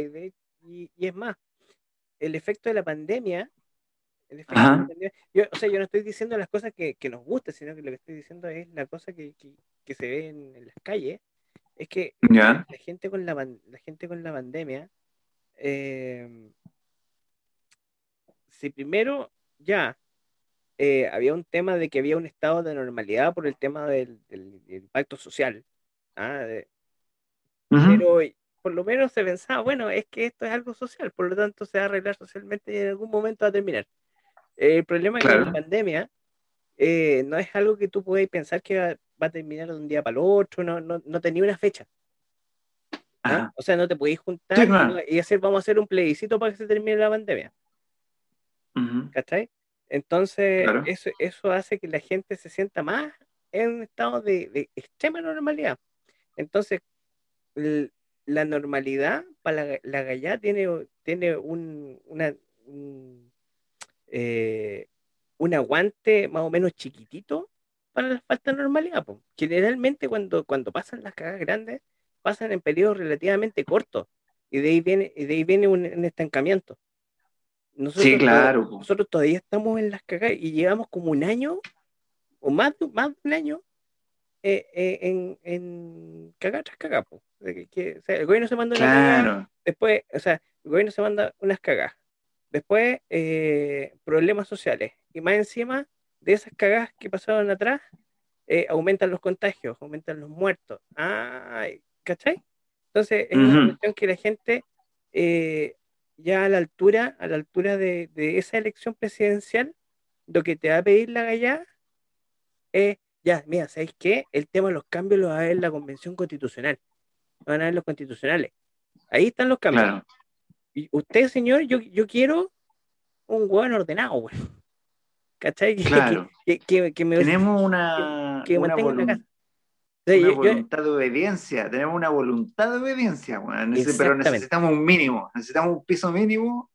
Y, y, es más, el efecto de la pandemia, yo, o sea, yo no estoy diciendo las cosas que, que, nos gustan, sino que lo que estoy diciendo es la cosa que, que, se ve en, las calles, es que la, gente con la, la gente con la pandemia, eh, si primero ya eh, había un tema de que había un estado de normalidad por el tema del, impacto social. ¿ah? Pero por lo menos se pensaba, bueno, es que esto es algo social, por lo tanto se va a arreglar socialmente y en algún momento va a terminar. El problema es que la pandemia eh, no es algo que tú puedas pensar que va, a terminar de un día para el otro, no, no, no tenía una fecha. ¿ah? O sea, no te podéis juntar y hacer, vamos a hacer un plebiscito para que se termine la pandemia. ¿Cachai? Entonces, eso, eso hace que la gente se sienta más en un estado de, extrema normalidad. Entonces, la normalidad para la, la gallá tiene, tiene un, una, eh, un, aguante más o menos chiquitito para la falta de normalidad. Generalmente cuando, cuando pasan las cagas grandes, pasan en periodos relativamente cortos y de ahí viene, y de ahí viene un estancamiento. Nosotros, sí, claro. Nosotros todavía estamos en las cagas y llevamos como un año o más, más de un año eh, eh, en, en cagar tras cagar. El gobierno se manda una después, o sea, el gobierno se manda unas cagas, después eh, problemas sociales y más encima de esas cagas que pasaron atrás, aumentan los contagios, aumentan los muertos. Ay, ¿cachai? Entonces es una cuestión que la gente ya a la altura, a la altura de, esa elección presidencial, lo que te va a pedir la gallada es, ya, mira, ¿sabéis qué? El tema de los cambios lo va a ver la convención constitucional. van a ver los constitucionales. Ahí están los cambios. Y usted, señor, yo, yo quiero un hueón ordenado, güey. ¿cachai? Claro. que, que- que me, Tenemos una, que una. O sea, yo- voluntad de obediencia, tenemos una voluntad de obediencia, weón. Pero necesitamos un mínimo, necesitamos un piso mínimo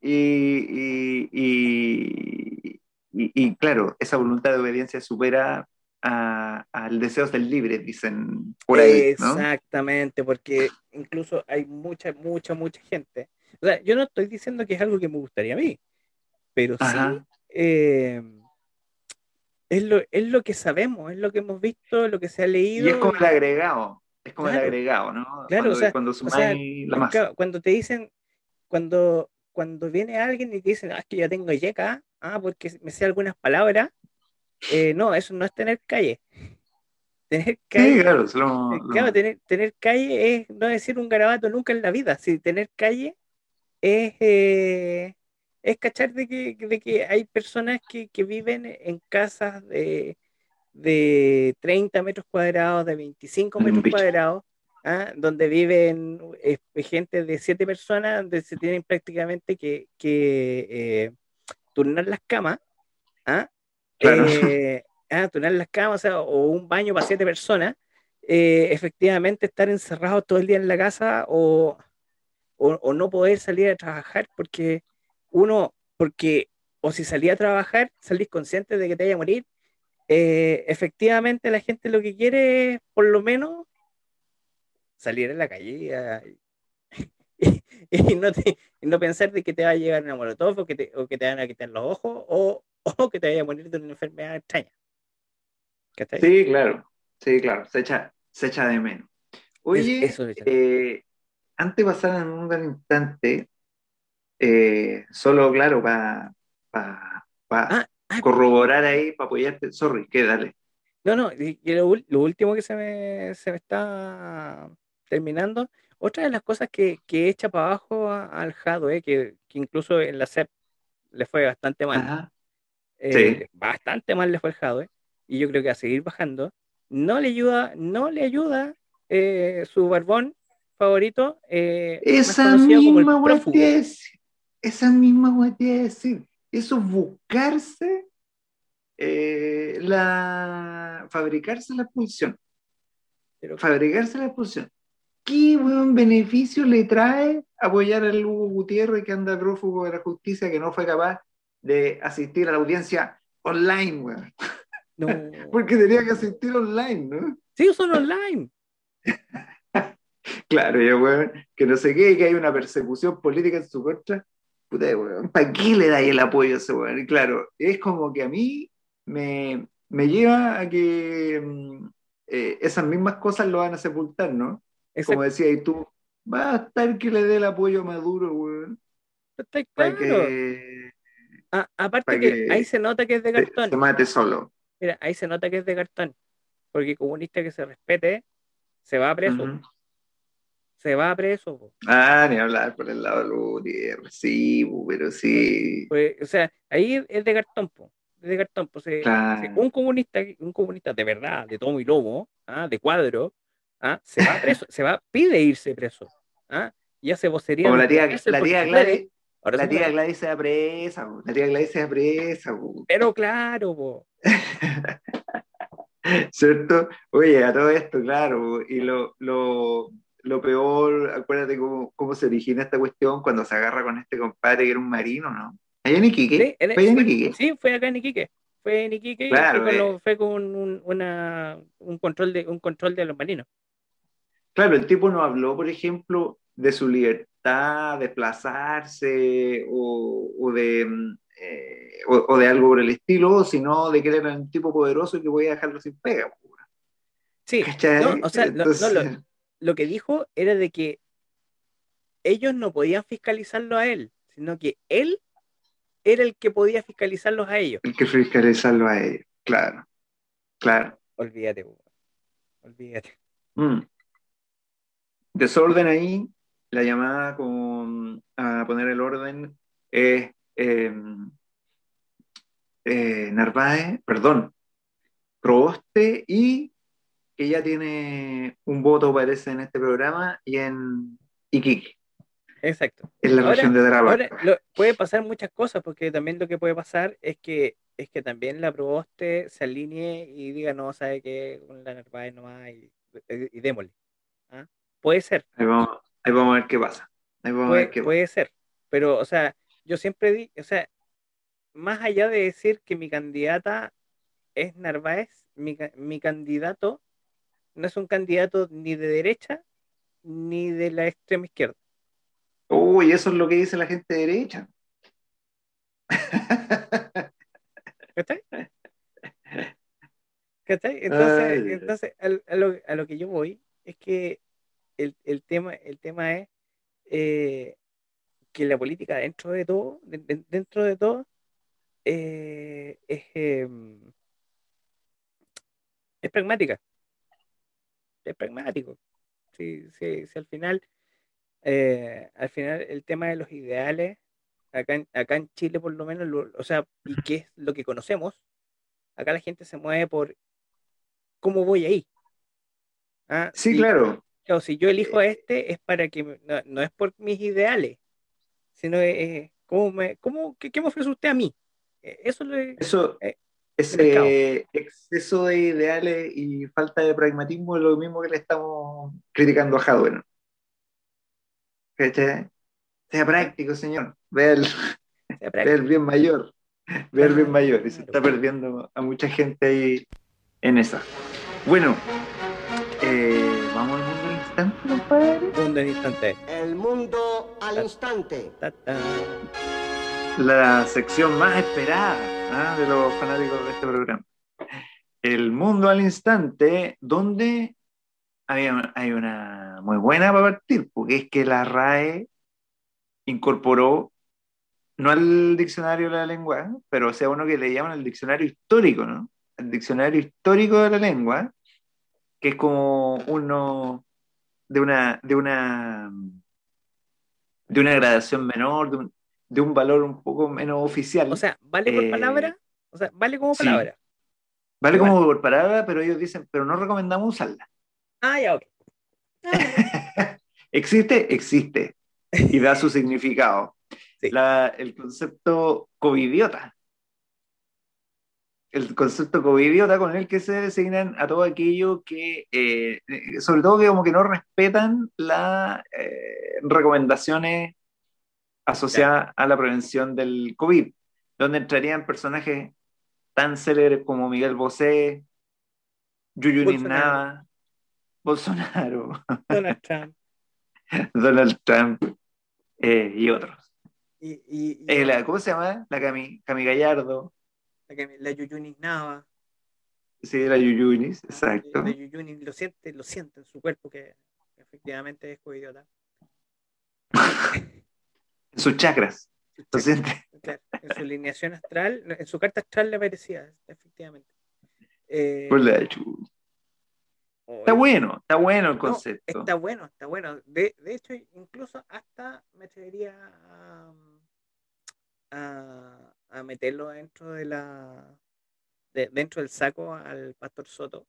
y, y, y, y- y, claro, esa voluntad de obediencia supera a- al deseo del libre, dicen por ahí, ¿no? Exactamente, porque incluso hay mucha, mucha, mucha gente. O sea, yo no estoy diciendo que es algo que me gustaría a mí, pero sí eh, es, lo, es lo que sabemos, es lo que hemos visto, lo que se ha leído. Y es como el agregado, es como el agregado, ¿no? Claro, cuando, o sea, cuando o sumáis sea, la masa. Claro, cuando te dicen, cuando, cuando viene alguien y te dicen, ah, es que yo tengo yeca, ah, porque me sé algunas palabras, eh, no, eso no es tener calle. Tener calle, Sí, claro, se lo- lo- claro, tener, tener calle es no decir un garabato nunca en la vida. Si tener calle es, eh, es cachar de que, de que hay personas que, que viven en casas de, de 30 metros cuadrados, de 25 Un metros bicho. cuadrados, ¿ah? donde viven eh, gente de 7 personas, donde se tienen prácticamente que, que, eh, turnar las camas. ¿ah? Claro. Eh, ah, turnar las camas, o, sea, o un baño para 7 personas. efectivamente estar encerrado todo el día en la casa o, o, o no poder salir a trabajar porque uno, porque o si salía a trabajar, salís consciente de que te vaya a morir. eh, efectivamente la gente lo que quiere es por lo menos salir a la calle y, a- y- y no, te- y no pensar de que te va a llegar una molotov o que te, o que te van a quitar los ojos o, o que te vaya a morir de una enfermedad extraña. Sí, claro, sí, claro, se echa, se echa de menos. Oye, Es- eso es- eh, antes de pasar en un gran instante, eh, solo, claro, para Ah, ah, corroborar ahí, para apoyarte, sorry, que dale. No, no, y lo, último que se me, se me está terminando, otra de las cosas que, que echa para abajo a- al Jado, eh, que, que incluso en la CEP le fue bastante mal, eh, bastante mal le fue al Jado, y yo creo que a seguir bajando, no le ayuda, no le ayuda eh, su barbón favorito, eh, Esa misma a decir, esa misma iba a decir. Eso es buscarse eh, la fabricarse la expulsión. Pero- Fabricarse la expulsión. ¿Qué buen beneficio le trae apoyar al Hugo Gutiérrez que anda prófugo de la justicia que no fue capaz de asistir a la audiencia online, weón? no. Porque tenía que asistir online, ¿no? Sí, son online. Claro, ya, weón, que no sé qué, que hay una persecución política en su contra. Puta, weón, ¿para qué le dais el apoyo a ese weón? Y claro, es como que a mí me, me lleva a que mm, eh, esas mismas cosas lo van a sepultar, ¿no? Exacto. Como decía, y tú, va a estar que le dé el apoyo a Maduro, weón, Está para claro. que A- aparte para que que ahí se nota que es de cartón. se mate solo. Mira, ahí se nota que es de cartón. Porque comunista que se respete, se va preso. Ujú. Se va preso. po. Ah, ni hablar por el lado de Gutiérrez, sí, pero sí. Pues, o sea, ahí es de cartón, po. Es de cartón. Pues, Claro. un comunista, un comunista de verdad, de tomo y lomo, ¿ah? de cuadro, ¿ah? se va preso, se va, pide irse preso. ¿ah? Y hace vocería. Como la tía, la tía. Gladys, Ahora la se tía. Gladys se da presa, la tía Gladys se da presa. Pero claro, po. ¿cierto? Oye, a todo esto, claro, y lo, lo, lo peor, acuérdate cómo, cómo se origina esta cuestión cuando se agarra con este compadre que era un marino, ¿no? Allá en Iquique, Sí, fue en Iquique. sí, fue acá en Iquique. Fue en Iquique y Claro, fue con, eh. lo- fue con un, una, un control de un control de los marinos. Claro, el tipo no habló, por ejemplo, de su libertad, desplazarse o, o de, eh, o, o de algo por el estilo, sino de que era un tipo poderoso y que podía dejarlo sin pega. po. Sí, o sea, no, lo, lo que dijo era de que ellos no podían fiscalizarlo a él, sino que él era el que podía fiscalizarlos a ellos. hay que fiscalizarlo a ellos, claro, claro. Olvídate, olvídate. Mm. Desorden ahí, la llamada con, a poner el orden es eh, eh, Narváez, perdón, Proboste y que ya tiene un voto, parece, en este programa y en Iquique, Exacto. en la Ahora- región de Tarapacá. Ahora lo- puede pasar muchas cosas, porque también lo que puede pasar es que es que también la Proboste se alinee y diga, no, sabe que la Narváez nomás y, y démosle. ¿ah? Puede ser. Ahí vamos, ahí vamos a ver qué pasa. Ahí vamos puede, a ver qué puede ser. Pero, o sea, yo siempre di, o sea, más allá de decir que mi candidata es Narváez, mi, mi candidato no es un candidato ni de derecha ni de la extrema izquierda. Uy, eso es lo que dice la gente de derecha. ¿Cachai? ¿Cachai? Entonces, entonces a, lo, a, lo, que yo voy es que el, el tema, el tema es eh, que la política dentro de todo, de, de, dentro de todo, eh, es, eh, es pragmática. Es pragmático. Si, si, si al final, eh, al final el tema de los ideales acá en, acá en Chile por lo menos, o sea, y qué es lo que conocemos, acá la gente se mueve por cómo voy ahí. ¿Ah? Sí, claro. claro. Si yo elijo a este es para que, no, no es por mis ideales, sino es, ¿cómo me, cómo, qué, qué, me ofrece usted a mí? Eh, eso, es Eso eh, ese exceso de ideales y falta de pragmatismo es lo mismo que le estamos criticando a Hadwin. Sea práctico, señor. Vea el, bien mayor. Vea el bien mayor. Y se está perdiendo a mucha gente ahí en esa. Bueno, eh, vamos al mundo al instante, compadre. Mundo al instante. El mundo al instante. La sección más esperada ¿ah? de los fanáticos de este programa. El mundo al instante, donde hay, hay una muy buena para partir, porque es que la RAE incorporó, no al diccionario de la lengua, pero sea uno que le llaman el diccionario histórico, ¿no? El diccionario histórico de la lengua, que es como uno de una, de una, de una gradación menor, de un, de un valor un poco menos oficial. O sea, ¿vale por Eh, palabra? O sea, ¿vale como sí. palabra? Vale Igual. como por palabra, pero ellos dicen, pero no recomendamos usarla. Ah, ya, ok. ¿Existe? Existe. Y da su significado. Sí. La- el concepto covidiota. El concepto covidiota con el que se designan a todo aquello que, eh, eh, sobre todo que como que no respetan las eh, recomendaciones asociadas a la prevención del COVID, donde entrarían personajes tan célebres como Miguel Bosé, Yuyu Bolsonaro. Nava, Bolsonaro, Donald Trump. Donald Trump eh, y otros. Y, y, y Eh, la- ¿cómo se llama? La Cami, Cami Gallardo, la, la Yuyunis Nava. sí, la Yuyunis, exacto. La Yuyunis lo siente, lo siente en su cuerpo que efectivamente es coidiota. Sus chakras. Claro, en su alineación astral, en su carta astral le parecía, efectivamente. Eh, Por la chu- oh, Está bueno, está bueno el no, concepto. está bueno, está bueno. De, de hecho, incluso hasta me atrevería a, a, a meterlo dentro de la de- dentro del saco al pastor Soto.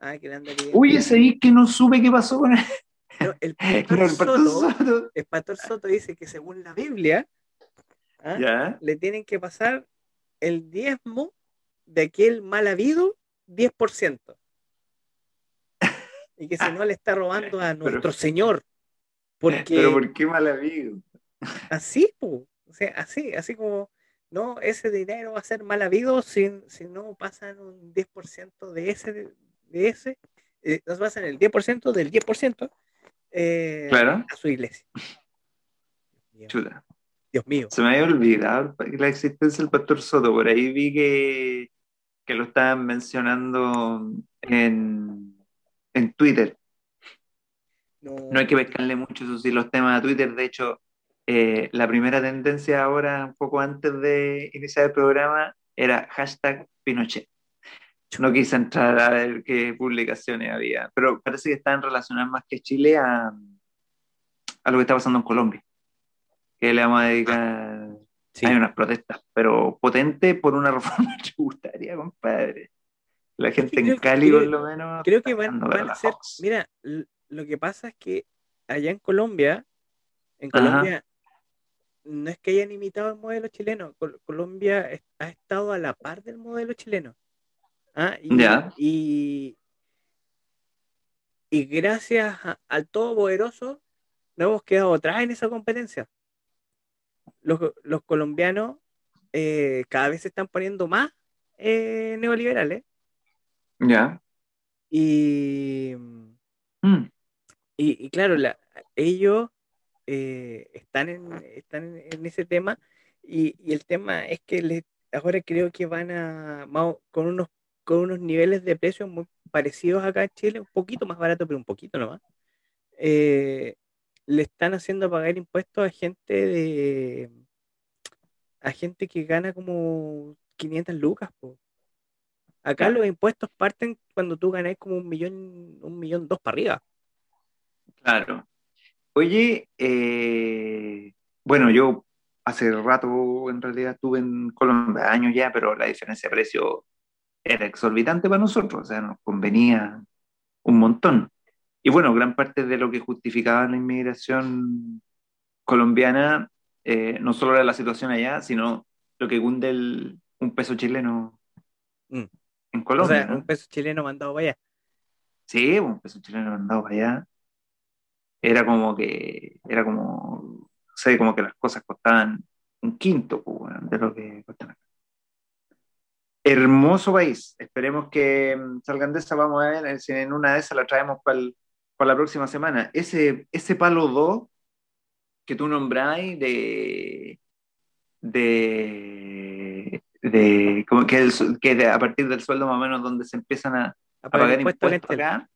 Ah, que Uy, ese ahí que no supe qué pasó con él. No, el pastor, No, el pastor Soto, Soto. el pastor Soto dice que según la Biblia, ¿ah? Ya. le tienen que pasar el diezmo de aquel mal habido 10%. Y que si no le está robando a nuestro Señor. Porque Pero ¿por qué mal amigo? así, po, o sea, así, así como, no, ese dinero va a ser mal habido si, si no pasan un 10% de ese, de ese, eh, nos pasan el 10% del 10% eh, Claro. a su iglesia. Dios, Chuta. Dios mío. Se me había olvidado la existencia del pastor Soto. Por ahí vi que, que lo estaban mencionando en, en Twitter. No, No hay que pescarle mucho, eso sí, los temas a Twitter. De hecho, eh, la primera tendencia ahora, un poco antes de iniciar el programa, era hashtag Pinochet. No quise entrar a ver qué publicaciones había, pero parece que están relacionadas más que Chile a, a lo que está pasando en Colombia. Que le vamos a dedicar. sí. Hay unas protestas, pero potentes por una reforma tributaria, compadre. La gente en Cali, creo- por lo menos. Creo que van, a ser. Fox. Mira, lo que pasa es que allá en Colombia, en Ajá. Colombia, no es que hayan imitado el modelo chileno, Col- Colombia ha estado a la par del modelo chileno. ¿Ah? Y, y, y gracias a- al Todopoderoso no hemos quedado atrás en esa competencia. Los, los colombianos eh, cada vez se están poniendo más eh, neoliberales Ya. y, Mm. y, y claro, la- ellos eh, están, en, están en, ese tema y, y el tema es que le- ahora creo que van a con unos, con unos niveles de precios muy parecidos acá en Chile, un poquito más barato, pero un poquito nomás. eh, le están haciendo pagar impuestos a gente de a gente que gana como 500 lucas. po. Acá Claro. los impuestos parten cuando tú ganas como un millón, un millón dos para arriba. Claro. Oye, eh, bueno, yo hace rato en realidad estuve en Colombia, años ya, pero la diferencia de precio era exorbitante para nosotros, o sea, nos convenía un montón. Y bueno, gran parte de lo que justificaba la inmigración colombiana eh, no solo era la situación allá, sino lo que cunde el, un peso chileno Mm. en O Colombia, sea, ¿no? un peso chileno mandado para allá. Sí, un peso chileno mandado para allá. Era como que, era como, sé, como que las cosas costaban un quinto pues, weón, de lo que cuestan acá. Hermoso país. Esperemos que mm, salgan de esa. Vamos a ver eh, si en una de esas la traemos para la próxima semana. Ese, ese palo 2 que tú nombráis de, de, de como que, el que de- a partir del sueldo más o menos donde se empiezan a, A pagar impuestos el acá,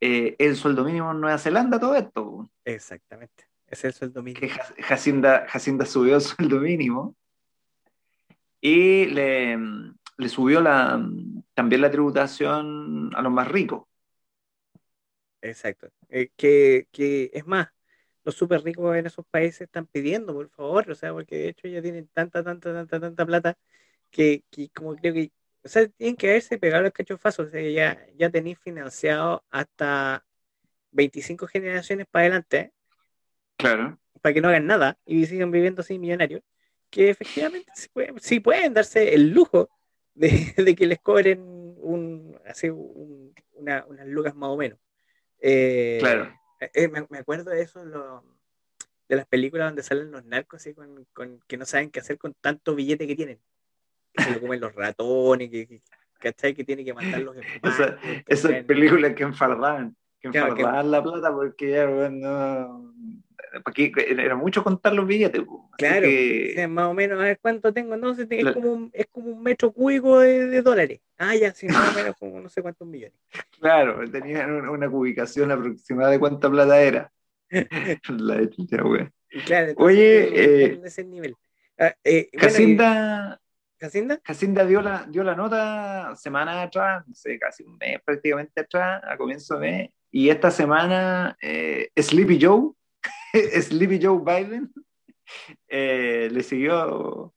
eh, el sueldo mínimo en Nueva Zelanda, todo esto. Exactamente. Es el sueldo mínimo. Que Ja- Jacinda, Jacinda subió el sueldo mínimo y le, le subió la, también la tributación a los más ricos. Exacto. Eh, que, que es más, los súper ricos en esos países están pidiendo, por favor, o sea, porque de hecho ya tienen tanta, tanta, tanta, tanta plata que, que como creo que, o sea, tienen que haberse pegado los cachofazos, o sea, ya, ya tenéis financiado hasta 25 generaciones para adelante, ¿eh? Claro. para que no hagan nada y sigan viviendo así millonarios, que efectivamente sí pueden, sí pueden darse el lujo de, de que les cobren un, así, un- una- unas lucas más o menos. Eh, Claro. eh, me, me acuerdo de eso, lo- de las películas donde salen los narcos así con, con- que no saben qué hacer con tanto billete que tienen. Que se lo comen los ratones, que, que, ¿cachai? que tienen que matarlos Esa- Esas películas que enfardaban, que Claro, enfardaban la plata porque ya, weón, no. Porque era mucho contar los billetes. Claro, que- o sea, más o menos, a ver cuánto tengo, no sé, es, La- como un, es como un metro cúbico de, de dólares. Ah, ya, sí, más o menos como no sé cuántos millones. Claro, tenían una, una ubicación aproximada de cuánta plata era. La de chucha, weón. Y claro, Oye, entonces, eh, en ese nivel. Ah, eh, Jacinda, y- ¿Jacinda? Jacinda dio la, dio la nota semanas atrás, no sé, casi un mes prácticamente atrás, a comienzo de mes, y esta semana eh, Sleepy Joe, Sleepy Joe Biden, eh, le siguió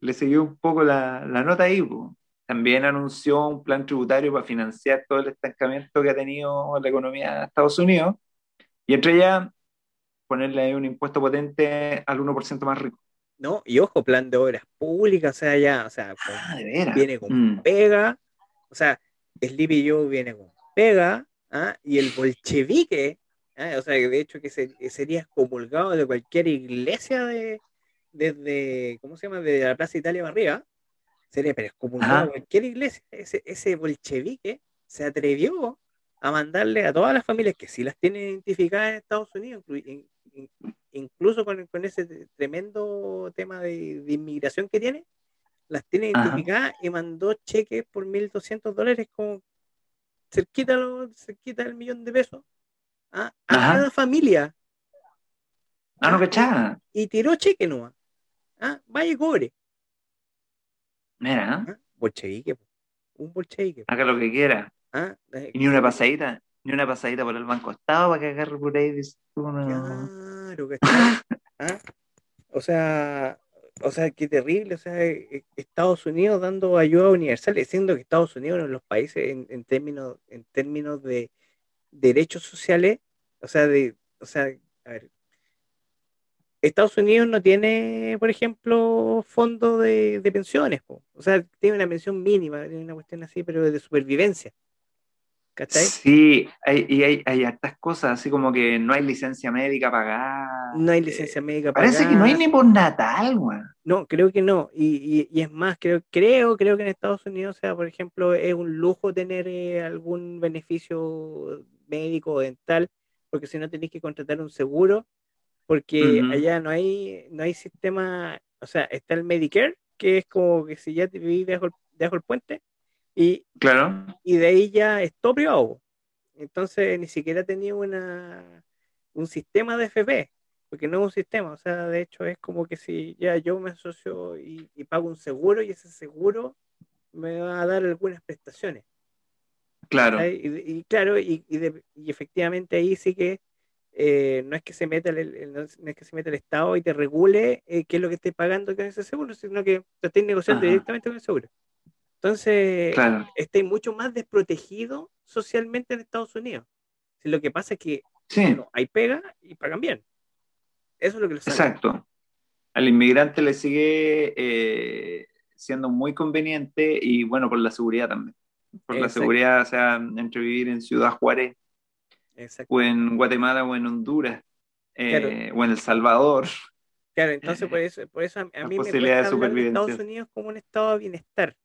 le siguió un poco la, la nota ahí. po. También anunció un plan tributario para financiar todo el estancamiento que ha tenido la economía de Estados Unidos, y entre ellas ponerle un impuesto potente al 1% más rico. No, y ojo, plan de obras públicas, o sea, ya, o sea, con- Ah, veras. viene con Mm. pega, o sea, Sleepy Joe viene con pega, ¿ah? y el bolchevique, ¿ah? o sea, que de hecho que se- sería excomulgado de cualquier iglesia de, desde, ¿cómo se llama?, de la Plaza Italia para arriba, sería pero excomulgado Ajá. de cualquier iglesia, ese, ese bolchevique se atrevió a mandarle a todas las familias que sí las tienen identificadas en Estados Unidos, inclu- in- in- incluso con, con ese tremendo tema de, de inmigración que tiene, las tiene Ajá. identificadas y mandó cheques por 1.200 dólares como cerquita, lo- cerquita del millón de pesos ¿ah? a Ajá. cada familia Ah, no cachaba. y tiró cheque nomás. ¿ah? Vaya cobre. Mira, ¿eh? ¿ah? Bolchevique, un bolchevique. haga lo que quiera. ¿ah? Eh, Y ni una pasadita, ni una pasadita por el banco estado para que agarre por ahí. Claro, ¿cachai? ¿Ah? O sea, o sea, qué terrible, o sea, eh, Estados Unidos dando ayuda universal, diciendo que Estados Unidos uno de los países en, en términos, en términos de derechos sociales, o sea, de, o sea, a ver, Estados Unidos no tiene, por ejemplo, fondo de, de pensiones, po. o sea, tiene una pensión mínima, tiene una cuestión así, pero de supervivencia. ¿Cachai? Sí, hay, y hay, hay hartas cosas, así como que no hay licencia médica pagada. No hay licencia médica Parece que no hay pagada. ni por natal, weón. No, creo que no. Y, y- y es más, creo, creo, creo que en Estados Unidos, o sea, por ejemplo, es un lujo tener eh, algún beneficio médico o dental, porque si no tenéis que contratar un seguro, porque Ujú. allá no hay, no hay sistema, o sea, está el Medicare, que es como que si ya te vivís debajo, el- debajo el puente, y, Claro. y de ahí ya es todo privado. Entonces ni siquiera tenía una, un sistema de FP, porque no es un sistema, o sea, de hecho es como que si ya yo me asocio y, y pago un seguro y ese seguro me va a dar algunas prestaciones. Claro. Y, y claro, y, y de- y efectivamente ahí sí que eh, no es que se meta el, el- no es que se meta el Estado y te regule eh, qué es lo que estés pagando con ese seguro, sino que lo estés negociando Ajá. directamente con el seguro. Entonces, Claro. estáis mucho más desprotegido socialmente en Estados Unidos. Si lo que pasa es que Sí, bueno, hay pega y pagan bien. Eso es lo que les exacto. Al inmigrante le sigue eh, siendo muy conveniente y bueno, por la seguridad también. Por la seguridad, o sea, entre vivir en Ciudad Juárez Exacto. o en Guatemala o en Honduras eh, Claro. o en El Salvador. Claro, entonces por eso, por eso a, mí me cuesta de hablar de Estados. Unidos como un estado de bienestar.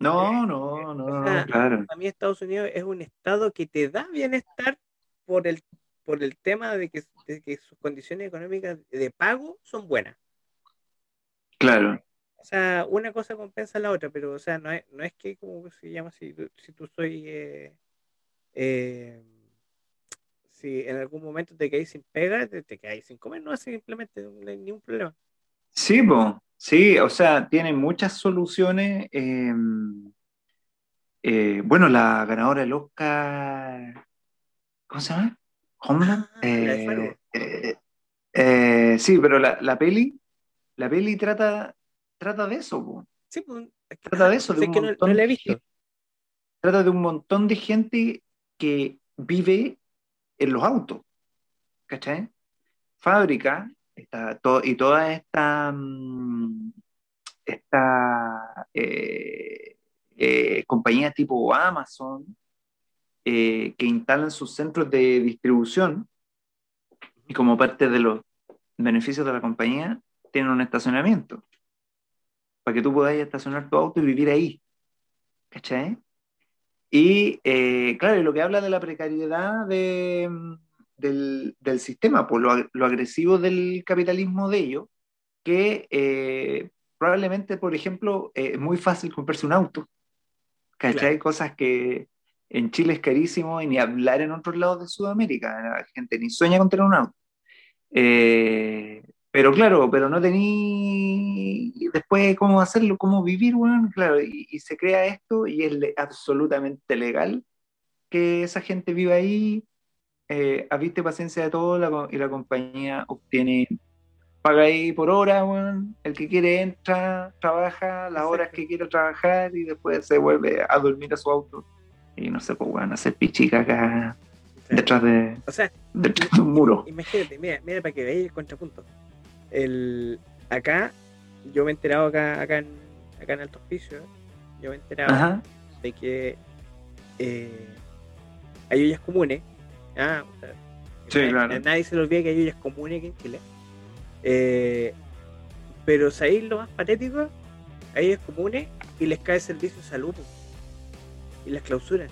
No, no, no, O no, sea, claro. A mí Estados Unidos es un estado que te da bienestar por el, por el tema de que, de que sus condiciones económicas de pago son buenas. Claro, O sea, una cosa compensa la otra, pero o sea, no es, no es que como se llama si, tú- si tú soy eh, eh, si en algún momento te caes sin pega, te, te caes sin comer, no simplemente no hay ningún problema. Sí, po. sí, o sea, tiene muchas soluciones. eh, eh, bueno, la ganadora del Oscar, ¿cómo se llama? Homeland. Ah, sí, pero la, la peli, la peli trata, trata de eso, po. Sí, pues, es que, Trata de eso, de un que no, montón no la he de visto. gente. Trata de un montón de gente que vive en los autos, ¿cachai? Fábrica, está to- y toda esta, mm, esta eh, eh, compañía tipo Amazon, eh, que instalan sus centros de distribución y como parte de los beneficios de la compañía, tienen un estacionamiento para que tú puedas estacionar tu auto y vivir ahí. ¿Cachai? Y eh, claro, y lo que habla de la precariedad de, del, del sistema, por lo, ag- lo agresivo del capitalismo de ellos, que eh, probablemente, por ejemplo, eh, es muy fácil comprarse un auto. ¿Cachai? Cosas que en Chile es carísimo y ni hablar en otros lados de Sudamérica. La gente ni sueña con tener un auto. Eh, pero claro, pero no tení después cómo hacerlo, cómo vivir, bueno, claro, y, y se crea esto y es le- absolutamente legal que esa gente viva ahí, eh, aviste paciencia de todo la y la compañía obtiene, paga ahí por hora, weón, el que quiere entra, trabaja las horas que quiere trabajar y después se vuelve a dormir a su auto y no sé, pues, weón, hacer pichica acá detrás de, o sea, detrás de un muro. imagínate, mira, mira para que veáis el contrapunto. El, acá, yo me he enterado acá, acá, en, acá en Alto Hospicio, yo me he enterado Ajá, de que eh, hay ollas comunes. Ah, o sea, Sí, na- claro. Nadie se le olvida que hay ollas comunes aquí en Chile. Eh, pero ¿sabéis lo más patético? Hay ollas comunes y les cae servicio de salud. Y las clausuran.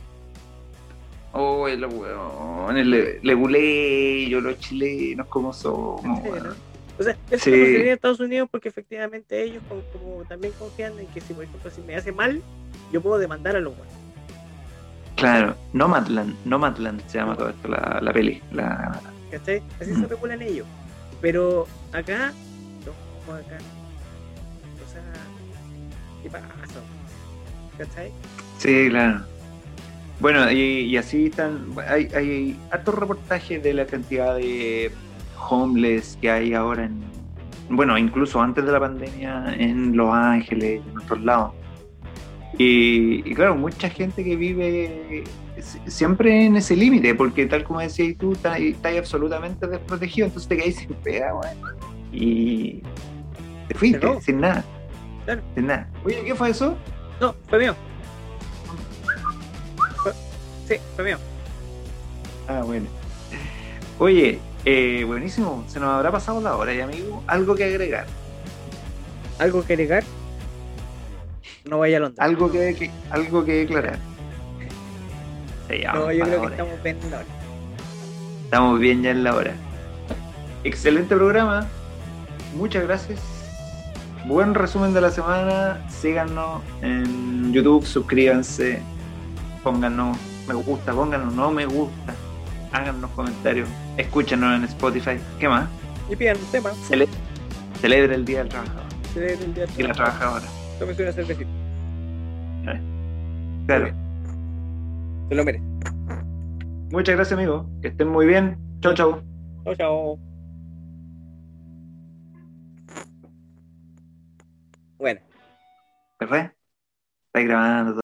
Oh, los huevones, le, le bulé, yo los chilenos, como somos, ¿Cachai, weón. no? O sea, eso Sí. en Estados Unidos porque efectivamente ellos como, como también confían en que si por ejemplo si me hace mal, yo puedo demandar a los buenos. Claro, Nomadland, Nomadland se llama todo esto, la, la peli. La... ¿Cachai? Así Mm. se regulan ellos. Pero acá, no, acá. O sea, ¿qué pasa? ¿Cachai? Sí, claro. Bueno, y, y así están, hay, hay hartos reportajes de la cantidad de homeless que hay ahora en, bueno, incluso antes de la pandemia en Los Ángeles y en otros lados. Y, y claro, mucha gente que vive si- siempre en ese límite, porque tal como decías tú, estás estás absolutamente desprotegido, entonces te caes sin pega. Y te fuiste, Pero- sin nada. Claro. Sin nada. Oye, ¿qué fue eso? No, fue mío. Fue- Sí, fue mío. Ah, bueno. Oye, eh, buenísimo. Se nos habrá pasado la hora, y amigo. Algo que agregar. ¿Algo que agregar? No vaya a Londres. Algo que, que- algo que declarar. Sí, No, yo creo que estamos bien en la hora. Estamos bien ya en la hora. Excelente programa. Muchas gracias. Buen resumen de la semana. Síganos en YouTube, suscríbanse, pónganos me gusta, pónganos no me gusta, háganos comentarios, escúchenos en Spotify. ¿Qué más? Y pidan un tema. Cele- Celebre el Día del Trabajador Celebren el día del y la trabajadora. Tómese una cervecita. Claro. Se lo merece. Muchas gracias, amigo. Que estén muy bien. Chau, chau. Chao, chao. Bueno. ¿Qué fue? Estáis grabando.